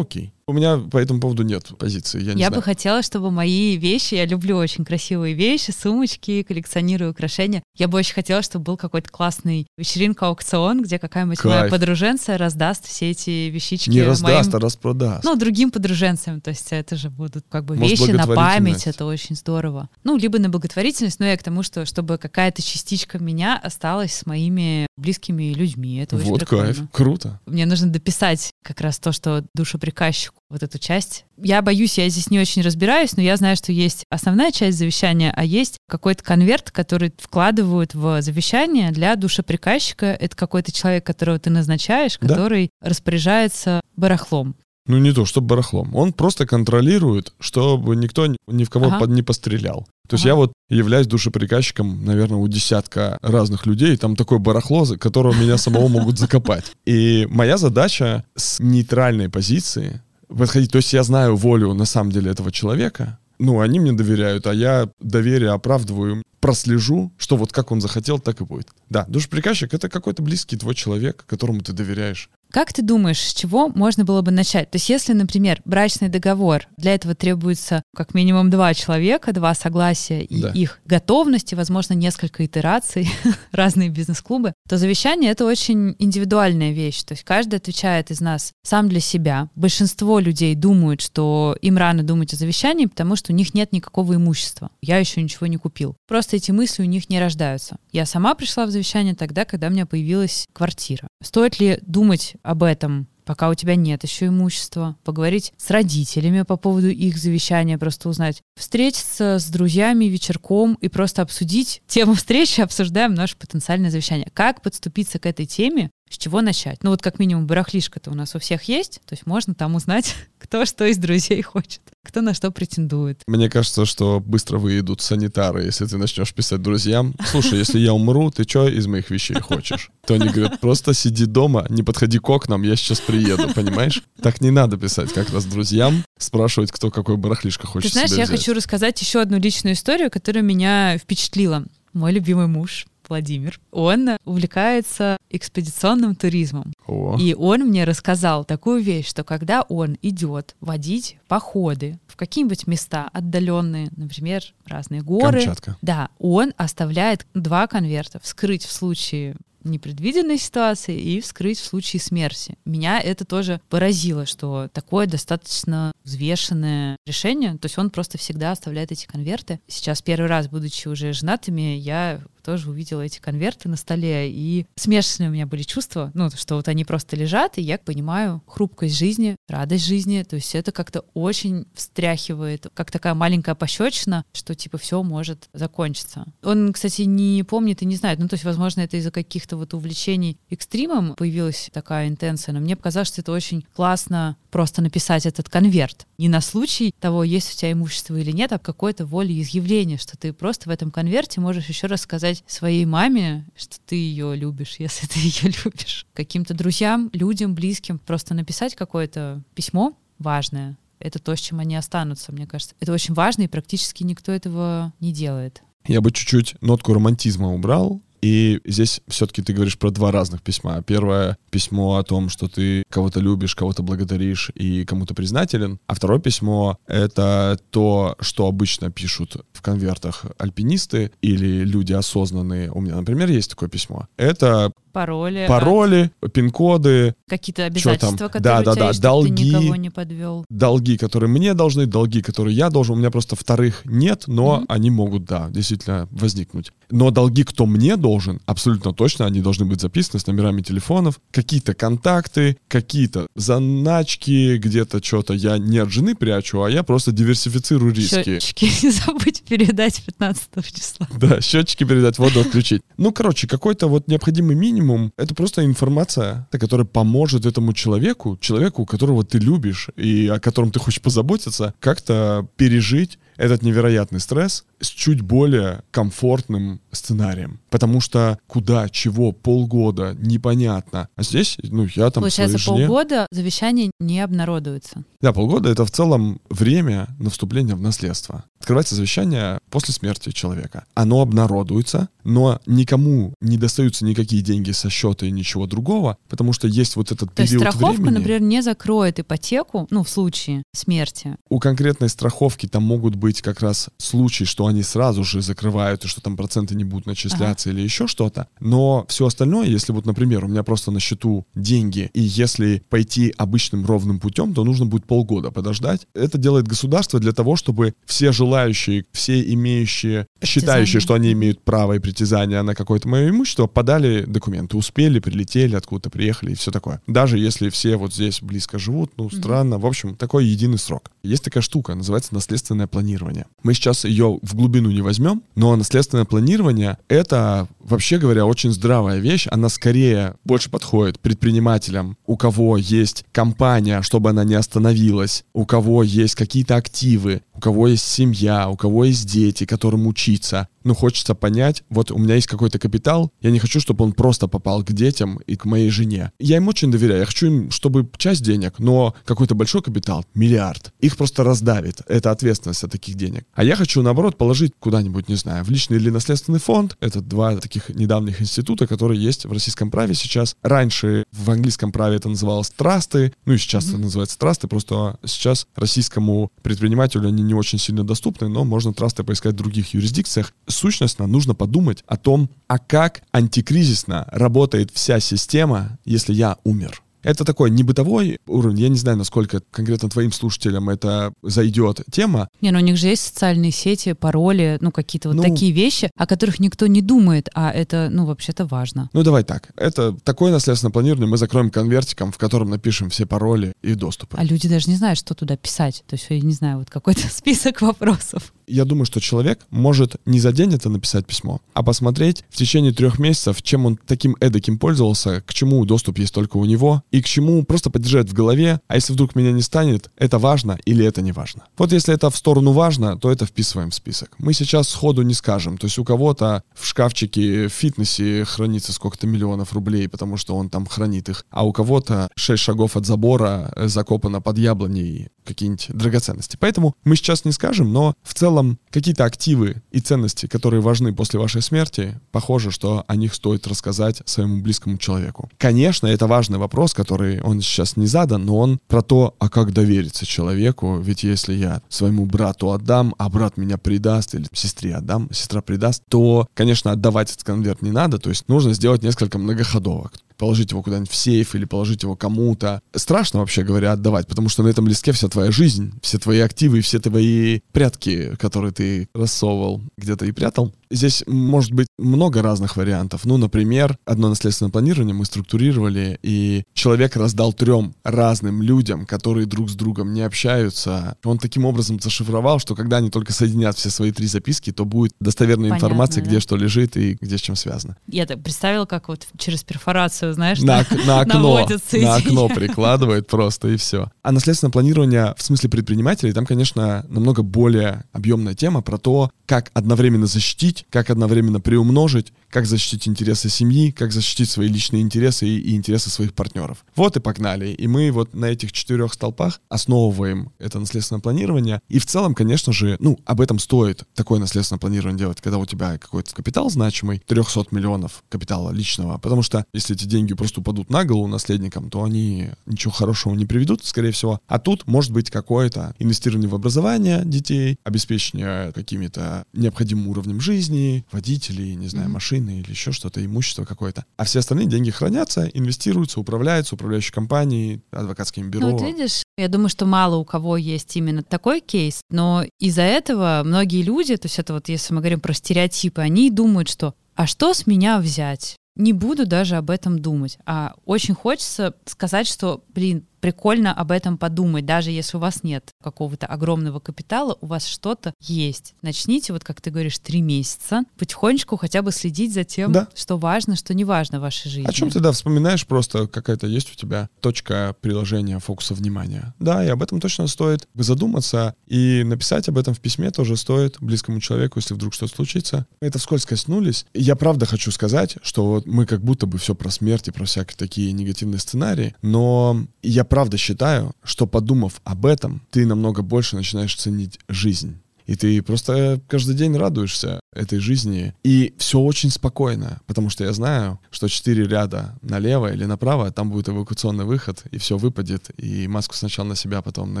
окей. У меня по этому поводу нет позиции. Я, не я знаю. бы хотела, чтобы мои вещи, я люблю очень красивые вещи, сумочки, коллекционирую украшения. Я бы очень хотела, чтобы был какой-то классный вечеринка-аукцион, где какая-нибудь Кайф. моя подруженца раздаст все эти вещички. Не раздаст, моим... а распродаст. Ну, другим подруженцам. То есть это же будут как бы Может, вещи на память, это очень здорово. Ну, либо на благотворительность, но я к тому, что чтобы какая-то частичка меня осталась с моими близкими людьми. Это вот очень прикольно. кайф, круто. Мне нужно дописать как раз то, что душеприказчику вот эту часть. Я боюсь, я здесь не очень разбираюсь, но я знаю, что есть основная часть завещания, а есть какой-то конверт, который вкладывают в завещание для душеприказчика. Это какой-то человек, которого ты назначаешь, который да? распоряжается барахлом. Ну, не то, чтобы барахлом. Он просто контролирует, чтобы никто ни в кого ага. под не пострелял. То есть ага. я вот являюсь душеприказчиком, наверное, у десятка разных людей. Там такое барахло, которого меня самого могут закопать. И моя задача с нейтральной позиции подходить. То есть я знаю волю на самом деле этого человека, ну, они мне доверяют, а я доверие оправдываю, прослежу, что вот как он захотел, так и будет. Да, душеприказчик — это какой-то близкий твой человек, которому ты доверяешь. Как ты думаешь, с чего можно было бы начать? То есть если, например, брачный договор, для этого требуется как минимум два человека, два согласия и да. их готовности, возможно, несколько итераций, [laughs] разные бизнес-клубы, то завещание — это очень индивидуальная вещь. То есть каждый отвечает из нас сам для себя. Большинство людей думают, что им рано думать о завещании, потому что у них нет никакого имущества. Я еще ничего не купил. Просто эти мысли у них не рождаются. Я сама пришла в завещание тогда, когда у меня появилась квартира. Стоит ли думать об этом, пока у тебя нет еще имущества, поговорить с родителями по поводу их завещания, просто узнать, встретиться с друзьями вечерком и просто обсудить тему встречи, обсуждаем наше потенциальное завещание. Как подступиться к этой теме С чего начать? Ну вот как минимум барахлишка-то у нас у всех есть, то есть можно там узнать, [laughs] кто что из друзей хочет, кто на что претендует. Мне кажется, что быстро выйдут санитары, если ты начнешь писать друзьям. Слушай, если я умру, ты что из моих вещей хочешь? То они говорят, просто сиди дома, не подходи к окнам, я сейчас приеду, понимаешь? Так не надо писать как раз друзьям, спрашивать, кто какой барахлишко хочет Ты знаешь, я хочу рассказать еще одну личную историю, которая меня впечатлила. Мой любимый муж, Владимир, он увлекается экспедиционным туризмом. О, И он мне рассказал такую вещь, что когда он идет водить походы в какие-нибудь места отдаленные, например, разные горы, Камчатка. да, он оставляет два конверта: вскрыть в случае непредвиденной ситуации и вскрыть в случае смерти. Меня это тоже поразило, что такое достаточно взвешенное решение. То есть он просто всегда оставляет эти конверты. Сейчас первый раз, будучи уже женатыми, я тоже увидела эти конверты на столе, и смешанные у меня были чувства, ну, что вот они просто лежат, и я понимаю хрупкость жизни, радость жизни, то есть это как-то очень встряхивает, как такая маленькая пощечина, что типа все может закончиться. Он, кстати, не помнит и не знает, ну, то есть, возможно, это из-за каких-то вот увлечений экстримом появилась такая интенция, но мне показалось, что это очень классно просто написать этот конверт. Не на случай того, есть у тебя имущество или нет, а какое-то волеизъявление, что ты просто в этом конверте можешь еще раз сказать своей маме, что ты ее любишь, [laughs] если ты ее любишь. Каким-то друзьям, людям, близким просто написать какое-то письмо важное. Это то, с чем они останутся, мне кажется. Это очень важно, и практически никто этого не делает. Я бы чуть-чуть нотку романтизма убрал. И здесь все-таки ты говоришь про два разных письма. Первое письмо о том, что ты кого-то любишь, кого-то благодаришь и кому-то признателен. А второе письмо — это то, что обычно пишут в конвертах альпинисты или люди осознанные. У меня, например, есть такое письмо. Это Пароли, пароли, пин-коды, какие-то обязательства, которые Да, да, да, чтобы ты долги. никого не подвел. долги, которые мне должны, долги, которые я должен. У меня просто вторых нет, но Мгм. они могут, да, действительно возникнуть. Но долги, кто мне должен, абсолютно точно, они должны быть записаны с номерами телефонов, какие-то контакты, какие-то заначки, где-то что-то я не от жены прячу, а я просто диверсифицирую риски. Счетчики [laughs] не забудь передать 15 числа. Да, счетчики передать, воду отключить. Ну, короче, какой-то вот необходимый минимум, это просто информация, которая поможет этому человеку, человеку, которого ты любишь и о котором ты хочешь позаботиться, как-то пережить этот невероятный стресс с чуть более комфортным сценарием. Потому что куда, чего, полгода, непонятно. А здесь, ну, я там Получается, своей жене... полгода завещание не обнародуется. Да, полгода — это в целом время на вступление в наследство. Открывается завещание после смерти человека. Оно обнародуется, но никому не достаются никакие деньги со счета и ничего другого, потому что есть вот этот То есть период страховка, времени. например, не закроет ипотеку, ну, в случае смерти. У конкретной страховки там могут быть как раз случаи, что они сразу же закрывают, и что там проценты не будут начисляться или еще что-то. Но все остальное, если вот, например, у меня просто на счету деньги, и если пойти обычным ровным путем, то нужно будет полгода подождать. Это делает государство для того, чтобы все желающие, все имеющие, считающие, что они имеют право и притязания на какое-то мое имущество, подали документы, успели, прилетели, откуда-то приехали и все такое. Даже если все вот здесь близко живут, ну, странно. В общем, такой единый срок. Есть такая штука, называется наследственное планирование. Мы сейчас ее в глубину не возьмем, но наследственное планирование — это, вообще говоря, очень здравая вещь. Она скорее больше подходит предпринимателям, у кого есть компания, чтобы она не остановилась, у кого есть какие-то активы, у кого есть семья, у кого есть дети, которым учиться. Ну, хочется понять, вот у меня есть какой-то капитал, я не хочу, чтобы он просто попал к детям и к моей жене. Я им очень доверяю, я хочу им, чтобы часть денег, но какой-то большой капитал, миллиард, их просто раздавит. Это ответственность от таких денег. А я хочу, наоборот, положить куда-нибудь, не знаю, в личный или наследственный фонд. Это два таких недавних института, которые есть в российском праве сейчас. Раньше в английском праве это называлось трасты, ну и сейчас это называется трасты, просто сейчас российскому предпринимателю они не очень сильно доступны, но можно трасты поискать в других юрисдикциях. Сущностно нужно подумать о том, а как антикризисно работает вся система, если я умер. Это такой не бытовой уровень. Я не знаю, насколько конкретно твоим слушателям это зайдет тема. Не, ну у них же есть социальные сети, пароли, ну какие-то вот Ну. такие вещи, о которых никто не думает, а это, ну, вообще-то важно. Ну, давай так. Это такое наследственное планирование мы закроем конвертиком, в котором напишем все пароли и доступы. А люди даже не знают, что туда писать. То есть, я не знаю, вот какой-то [laughs] список вопросов. Я думаю, что человек может не за день это написать письмо, а посмотреть в течение трех месяцев, чем он таким эдаким пользовался, к чему доступ есть только у него, и к чему просто поддержать в голове, а если вдруг меня не станет, это важно или это не важно. Вот если это в сторону важно, то это вписываем в список. Мы сейчас сходу не скажем. То есть у кого-то в шкафчике в фитнесе хранится сколько-то миллионов рублей, потому что он там хранит их, а у кого-то 6 шагов от забора э, закопано под яблоней какие-нибудь драгоценности. Поэтому мы сейчас не скажем, но в целом какие-то активы и ценности, которые важны после вашей смерти, похоже, что о них стоит рассказать своему близкому человеку. Конечно, это важный вопрос, который он сейчас не задан, но он про то, а как довериться человеку, ведь если я своему брату отдам, а брат меня предаст, или сестре отдам, сестра предаст, то, конечно, отдавать этот конверт не надо, то есть нужно сделать несколько многоходовок положить его куда-нибудь в сейф или положить его кому-то. Страшно, вообще говоря, отдавать, потому что на этом листке вся твоя жизнь, все твои активы, все твои прятки, которые ты рассовывал где-то и прятал. Здесь может быть много разных вариантов. Ну, например, одно наследственное планирование мы структурировали, и человек раздал трем разным людям, которые друг с другом не общаются. Он таким образом зашифровал, что когда они только соединят все свои три записки, то будет достоверная Понятно, информация, да? где что лежит и где с чем связано. Я так представила, как вот через перфорацию, знаешь, на, на окно, на окно [laughs] прикладывает просто и все. А наследственное планирование в смысле предпринимателей, там, конечно, намного более объемная тема про то, как одновременно защитить, как одновременно приумножить, как защитить интересы семьи, как защитить свои личные интересы и, и интересы своих партнеров. Вот и погнали. И мы вот на этих четырех столпах основываем это наследственное планирование. И в целом, конечно же, ну, об этом стоит такое наследственное планирование делать, когда у тебя какой-то капитал значимый, 300 миллионов капитала личного. Потому что если эти деньги просто упадут на голову наследникам, то они ничего хорошего не приведут, скорее всего. А тут может быть какое-то инвестирование в образование детей, обеспечение какими-то необходимым уровнем жизни, водителей, не знаю, машин, машины или еще что-то, имущество какое-то. А все остальные деньги хранятся, инвестируются, управляются, управляющие компании, адвокатскими бюро. Ну, вот видишь, я думаю, что мало у кого есть именно такой кейс, но из-за этого многие люди, то есть это вот если мы говорим про стереотипы, они думают, что а что с меня взять? Не буду даже об этом думать. А очень хочется сказать, что, блин, прикольно об этом подумать, даже если у вас нет какого-то огромного капитала, у вас что-то есть. Начните, вот как ты говоришь, три месяца, потихонечку хотя бы следить за тем, да. что важно, что не важно в вашей жизни. О чем ты, да, вспоминаешь, просто какая-то есть у тебя точка приложения фокуса внимания. Да, и об этом точно стоит задуматься, и написать об этом в письме тоже стоит близкому человеку, если вдруг что-то случится. Мы это вскользь коснулись. Я правда хочу сказать, что вот мы как будто бы все про смерть и про всякие такие негативные сценарии, но я правда считаю, что подумав об этом, ты намного больше начинаешь ценить жизнь. И ты просто каждый день радуешься этой жизни. И все очень спокойно, потому что я знаю, что четыре ряда налево или направо, там будет эвакуационный выход, и все выпадет, и маску сначала на себя, потом на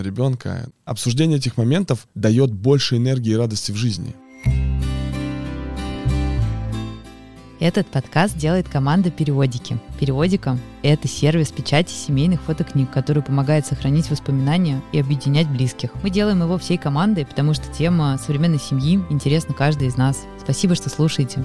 ребенка. Обсуждение этих моментов дает больше энергии и радости в жизни. Этот подкаст делает команда «Периодики». «Периодика» — это сервис печати семейных фотокниг, который помогает сохранить воспоминания и объединять близких. Мы делаем его всей командой, потому что тема современной семьи интересна каждой из нас. Спасибо, что слушаете.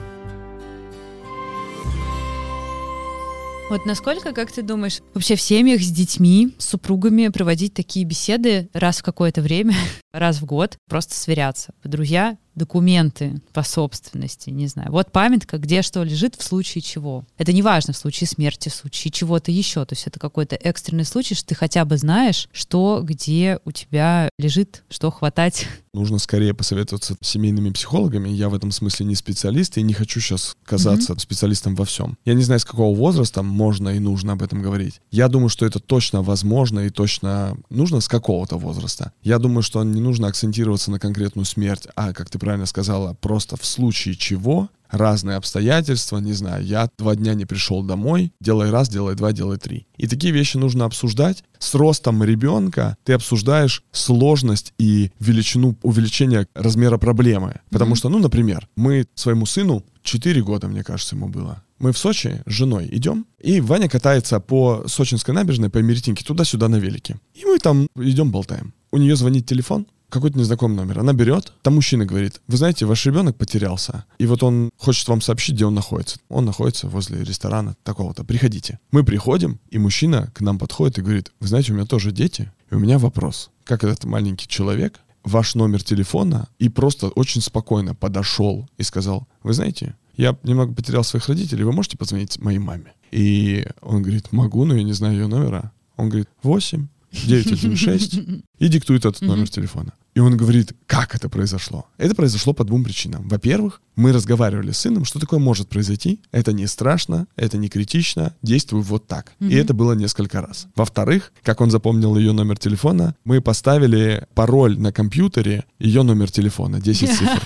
Вот насколько, как ты думаешь, вообще в семьях с детьми, с супругами проводить такие беседы раз в какое-то время, [laughs] раз в год, просто сверяться? Друзья, документы по собственности, не знаю. Вот памятка, где что лежит в случае чего. Это не важно в случае смерти, в случае чего-то еще. То есть это какой-то экстренный случай, что ты хотя бы знаешь, что где у тебя лежит, что хватать. Нужно скорее посоветоваться с семейными психологами. Я в этом смысле не специалист и не хочу сейчас казаться mm-hmm. специалистом во всем. Я не знаю, с какого возраста можно и нужно об этом говорить. Я думаю, что это точно возможно и точно нужно с какого-то возраста. Я думаю, что не нужно акцентироваться на конкретную смерть, а, как ты правильно сказала, просто в случае чего разные обстоятельства, не знаю, я два дня не пришел домой, делай раз, делай два, делай три. И такие вещи нужно обсуждать. С ростом ребенка ты обсуждаешь сложность и величину увеличения размера проблемы. Потому mm-hmm. что, ну, например, мы своему сыну 4 года, мне кажется, ему было. Мы в Сочи с женой идем, и Ваня катается по Сочинской набережной, по Меретинке, туда-сюда на велике. И мы там идем болтаем. У нее звонит телефон, какой-то незнакомый номер. Она берет, там мужчина говорит, вы знаете, ваш ребенок потерялся, и вот он хочет вам сообщить, где он находится. Он находится возле ресторана такого-то. Приходите. Мы приходим, и мужчина к нам подходит и говорит, вы знаете, у меня тоже дети, и у меня вопрос. Как этот маленький человек ваш номер телефона и просто очень спокойно подошел и сказал, вы знаете, я немного потерял своих родителей, вы можете позвонить моей маме? И он говорит, могу, но я не знаю ее номера. Он говорит, 8, 916 и диктует этот номер телефона. И он говорит, как это произошло? Это произошло по двум причинам. Во-первых, мы разговаривали с сыном, что такое может произойти. Это не страшно, это не критично, действуй вот так. Mm-hmm. И это было несколько раз. Во-вторых, как он запомнил ее номер телефона, мы поставили пароль на компьютере, ее номер телефона, 10 [laughs] цифр.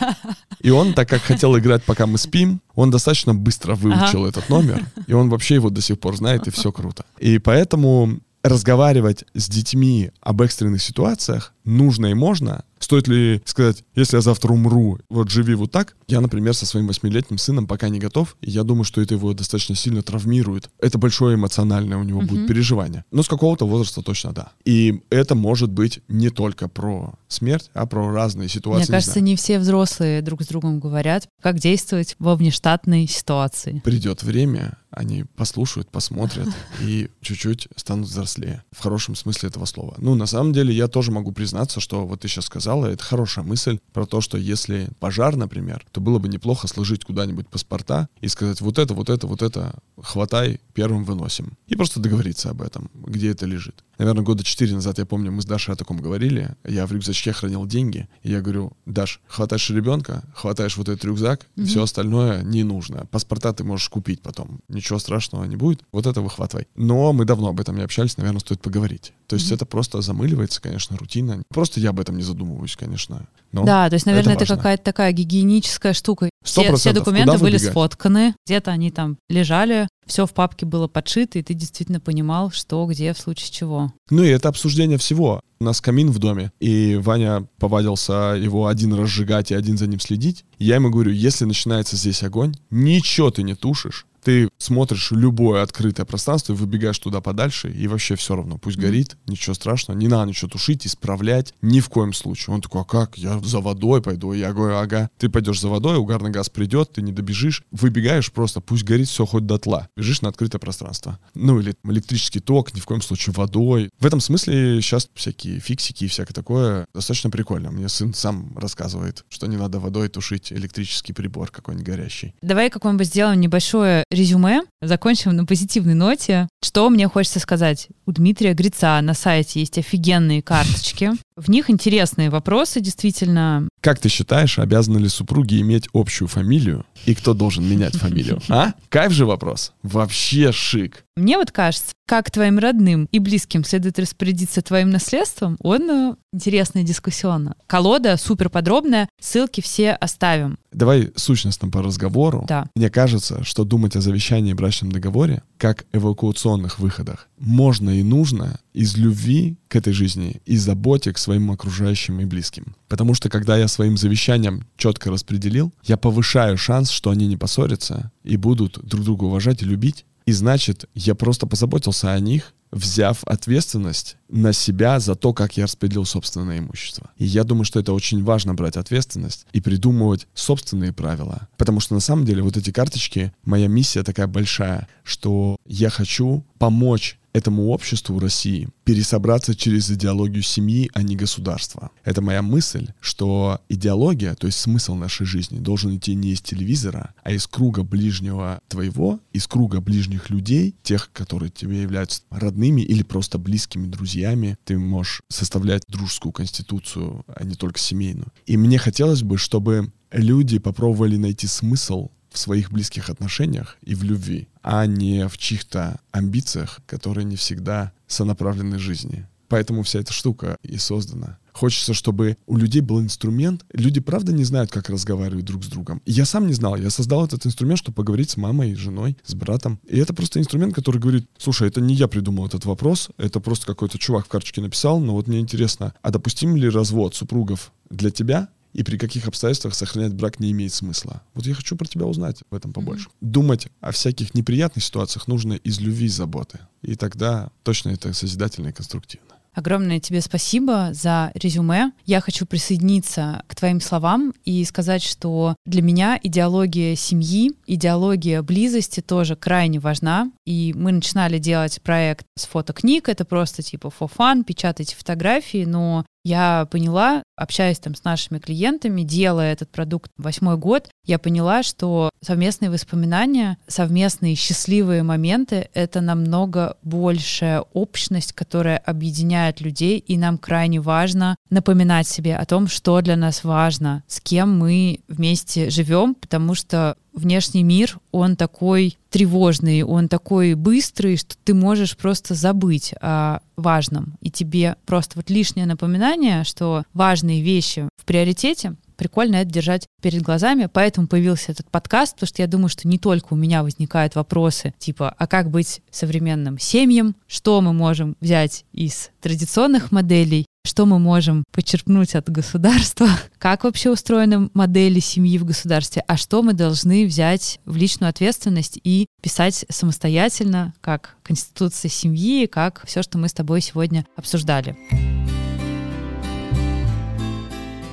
И он, так как хотел играть, пока мы спим, он достаточно быстро выучил ага. этот номер, и он вообще его до сих пор знает, и все круто. И поэтому разговаривать с детьми об экстренных ситуациях нужно и можно. Стоит ли сказать, если я завтра умру, вот живи вот так? Я, например, со своим восьмилетним сыном пока не готов, и я думаю, что это его достаточно сильно травмирует. Это большое эмоциональное у него uh-huh. будет переживание. Но с какого-то возраста точно да. И это может быть не только про смерть, а про разные ситуации. Мне кажется, не, не все взрослые друг с другом говорят, как действовать во внештатной ситуации. Придет время, они послушают, посмотрят [laughs] и чуть-чуть станут взрослее. В хорошем смысле этого слова. Ну, на самом деле, я тоже могу признаться, что вот ты сейчас сказала, это хорошая мысль про то, что если пожар, например, то было бы неплохо сложить куда-нибудь паспорта и сказать, вот это, вот это, вот это, хватай, первым выносим. И просто договориться об этом, где это лежит. Наверное, года четыре назад, я помню, мы с Дашей о таком говорили. Я в рюкзачке хранил деньги. И я говорю, Даш, хватаешь ребенка, хватаешь вот этот рюкзак, mm-hmm. все остальное не нужно. Паспорта ты можешь купить потом. Ничего страшного не будет. Вот это выхватывай. Но мы давно об этом не общались, наверное, стоит поговорить. То есть mm-hmm. это просто замыливается, конечно, рутина. Просто я об этом не задумываюсь, конечно. Но да, то есть, наверное, это, это какая-то такая гигиеническая штука. Все, все документы были сфотканы, где-то они там лежали, все в папке было подшито, и ты действительно понимал, что где в случае чего. Ну и это обсуждение всего. У нас камин в доме, и Ваня повадился его один разжигать и один за ним следить. Я ему говорю, если начинается здесь огонь, ничего ты не тушишь, ты смотришь любое открытое пространство и выбегаешь туда подальше, и вообще все равно, пусть горит, ничего страшного, не надо ничего тушить, исправлять, ни в коем случае. Он такой, а как? Я за водой пойду. Я говорю, ага. Ты пойдешь за водой, угарный газ придет, ты не добежишь, выбегаешь просто, пусть горит все хоть дотла. Бежишь на открытое пространство. Ну или электрический ток, ни в коем случае водой. В этом смысле сейчас всякие фиксики и всякое такое достаточно прикольно. Мне сын сам рассказывает, что не надо водой тушить электрический прибор какой-нибудь горящий. Давай какое-нибудь сделаем небольшое резюме. Закончим на позитивной ноте. Что мне хочется сказать? У Дмитрия Грица на сайте есть офигенные карточки. В них интересные вопросы, действительно. Как ты считаешь, обязаны ли супруги иметь общую фамилию? И кто должен менять фамилию? [laughs] А? Кайф же вопрос. Вообще шик. Мне вот кажется, как твоим родным и близким следует распорядиться твоим наследством, он э, интересно и дискуссионно. Колода супер подробная, ссылки все оставим. Давай сущностно по разговору. Да. Мне кажется, что думать о завещании и брачном договоре как эвакуационных выходах можно и нужно из любви к этой жизни и заботе к своим окружающим и близким. Потому что когда я своим завещанием четко распределил, я повышаю шанс, что они не поссорятся и будут друг друга уважать и любить. И значит, я просто позаботился о них взяв ответственность на себя за то, как я распределил собственное имущество. И я думаю, что это очень важно брать ответственность и придумывать собственные правила. Потому что на самом деле вот эти карточки, моя миссия такая большая, что я хочу помочь этому обществу России пересобраться через идеологию семьи, а не государства. Это моя мысль, что идеология, то есть смысл нашей жизни, должен идти не из телевизора, а из круга ближнего твоего, из круга ближних людей, тех, которые тебе являются родными или просто близкими друзьями. Ты можешь составлять дружескую конституцию, а не только семейную. И мне хотелось бы, чтобы люди попробовали найти смысл в своих близких отношениях и в любви, а не в чьих-то амбициях, которые не всегда сонаправлены жизни. Поэтому вся эта штука и создана. Хочется, чтобы у людей был инструмент. Люди, правда, не знают, как разговаривать друг с другом. Я сам не знал. Я создал этот инструмент, чтобы поговорить с мамой, женой, с братом. И это просто инструмент, который говорит, слушай, это не я придумал этот вопрос, это просто какой-то чувак в карточке написал, но вот мне интересно, а допустим ли развод супругов для тебя и при каких обстоятельствах сохранять брак не имеет смысла. Вот я хочу про тебя узнать в этом побольше. Mm-hmm. Думать о всяких неприятных ситуациях нужно из любви и заботы. И тогда точно это созидательно и конструктивно. Огромное тебе спасибо за резюме. Я хочу присоединиться к твоим словам и сказать, что для меня идеология семьи, идеология близости тоже крайне важна. И мы начинали делать проект с фотокниг, это просто типа for fun, печатать фотографии, но Я поняла, общаясь там с нашими клиентами, делая этот продукт восьмой год, я поняла, что совместные воспоминания, совместные счастливые моменты — это намного большая общность, которая объединяет людей, и нам крайне важно напоминать себе о том, что для нас важно, с кем мы вместе живем, потому что внешний мир, он такой тревожный, он такой быстрый, что ты можешь просто забыть о важном. И тебе просто вот лишнее напоминание, что важные вещи в приоритете, прикольно это держать перед глазами, поэтому появился этот подкаст, потому что я думаю, что не только у меня возникают вопросы, типа, а как быть современным семьям, что мы можем взять из традиционных моделей, что мы можем почерпнуть от государства, [laughs] как вообще устроены модели семьи в государстве, а что мы должны взять в личную ответственность и писать самостоятельно, как конституция семьи, как все, что мы с тобой сегодня обсуждали.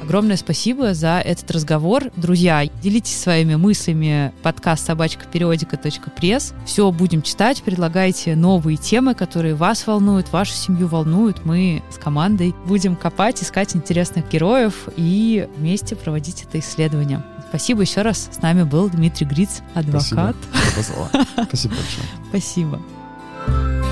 Огромное спасибо за этот разговор. Друзья, делитесь своими мыслями подкаст собачка периодика.пресс. Все будем читать, предлагайте новые темы, которые вас волнуют, вашу семью волнуют. Мы с командой будем копать, искать интересных героев и вместе проводить это исследование. Спасибо еще раз. С нами был Дмитрий Гриц, адвокат. Спасибо, Спасибо большое. [laughs] Спасибо.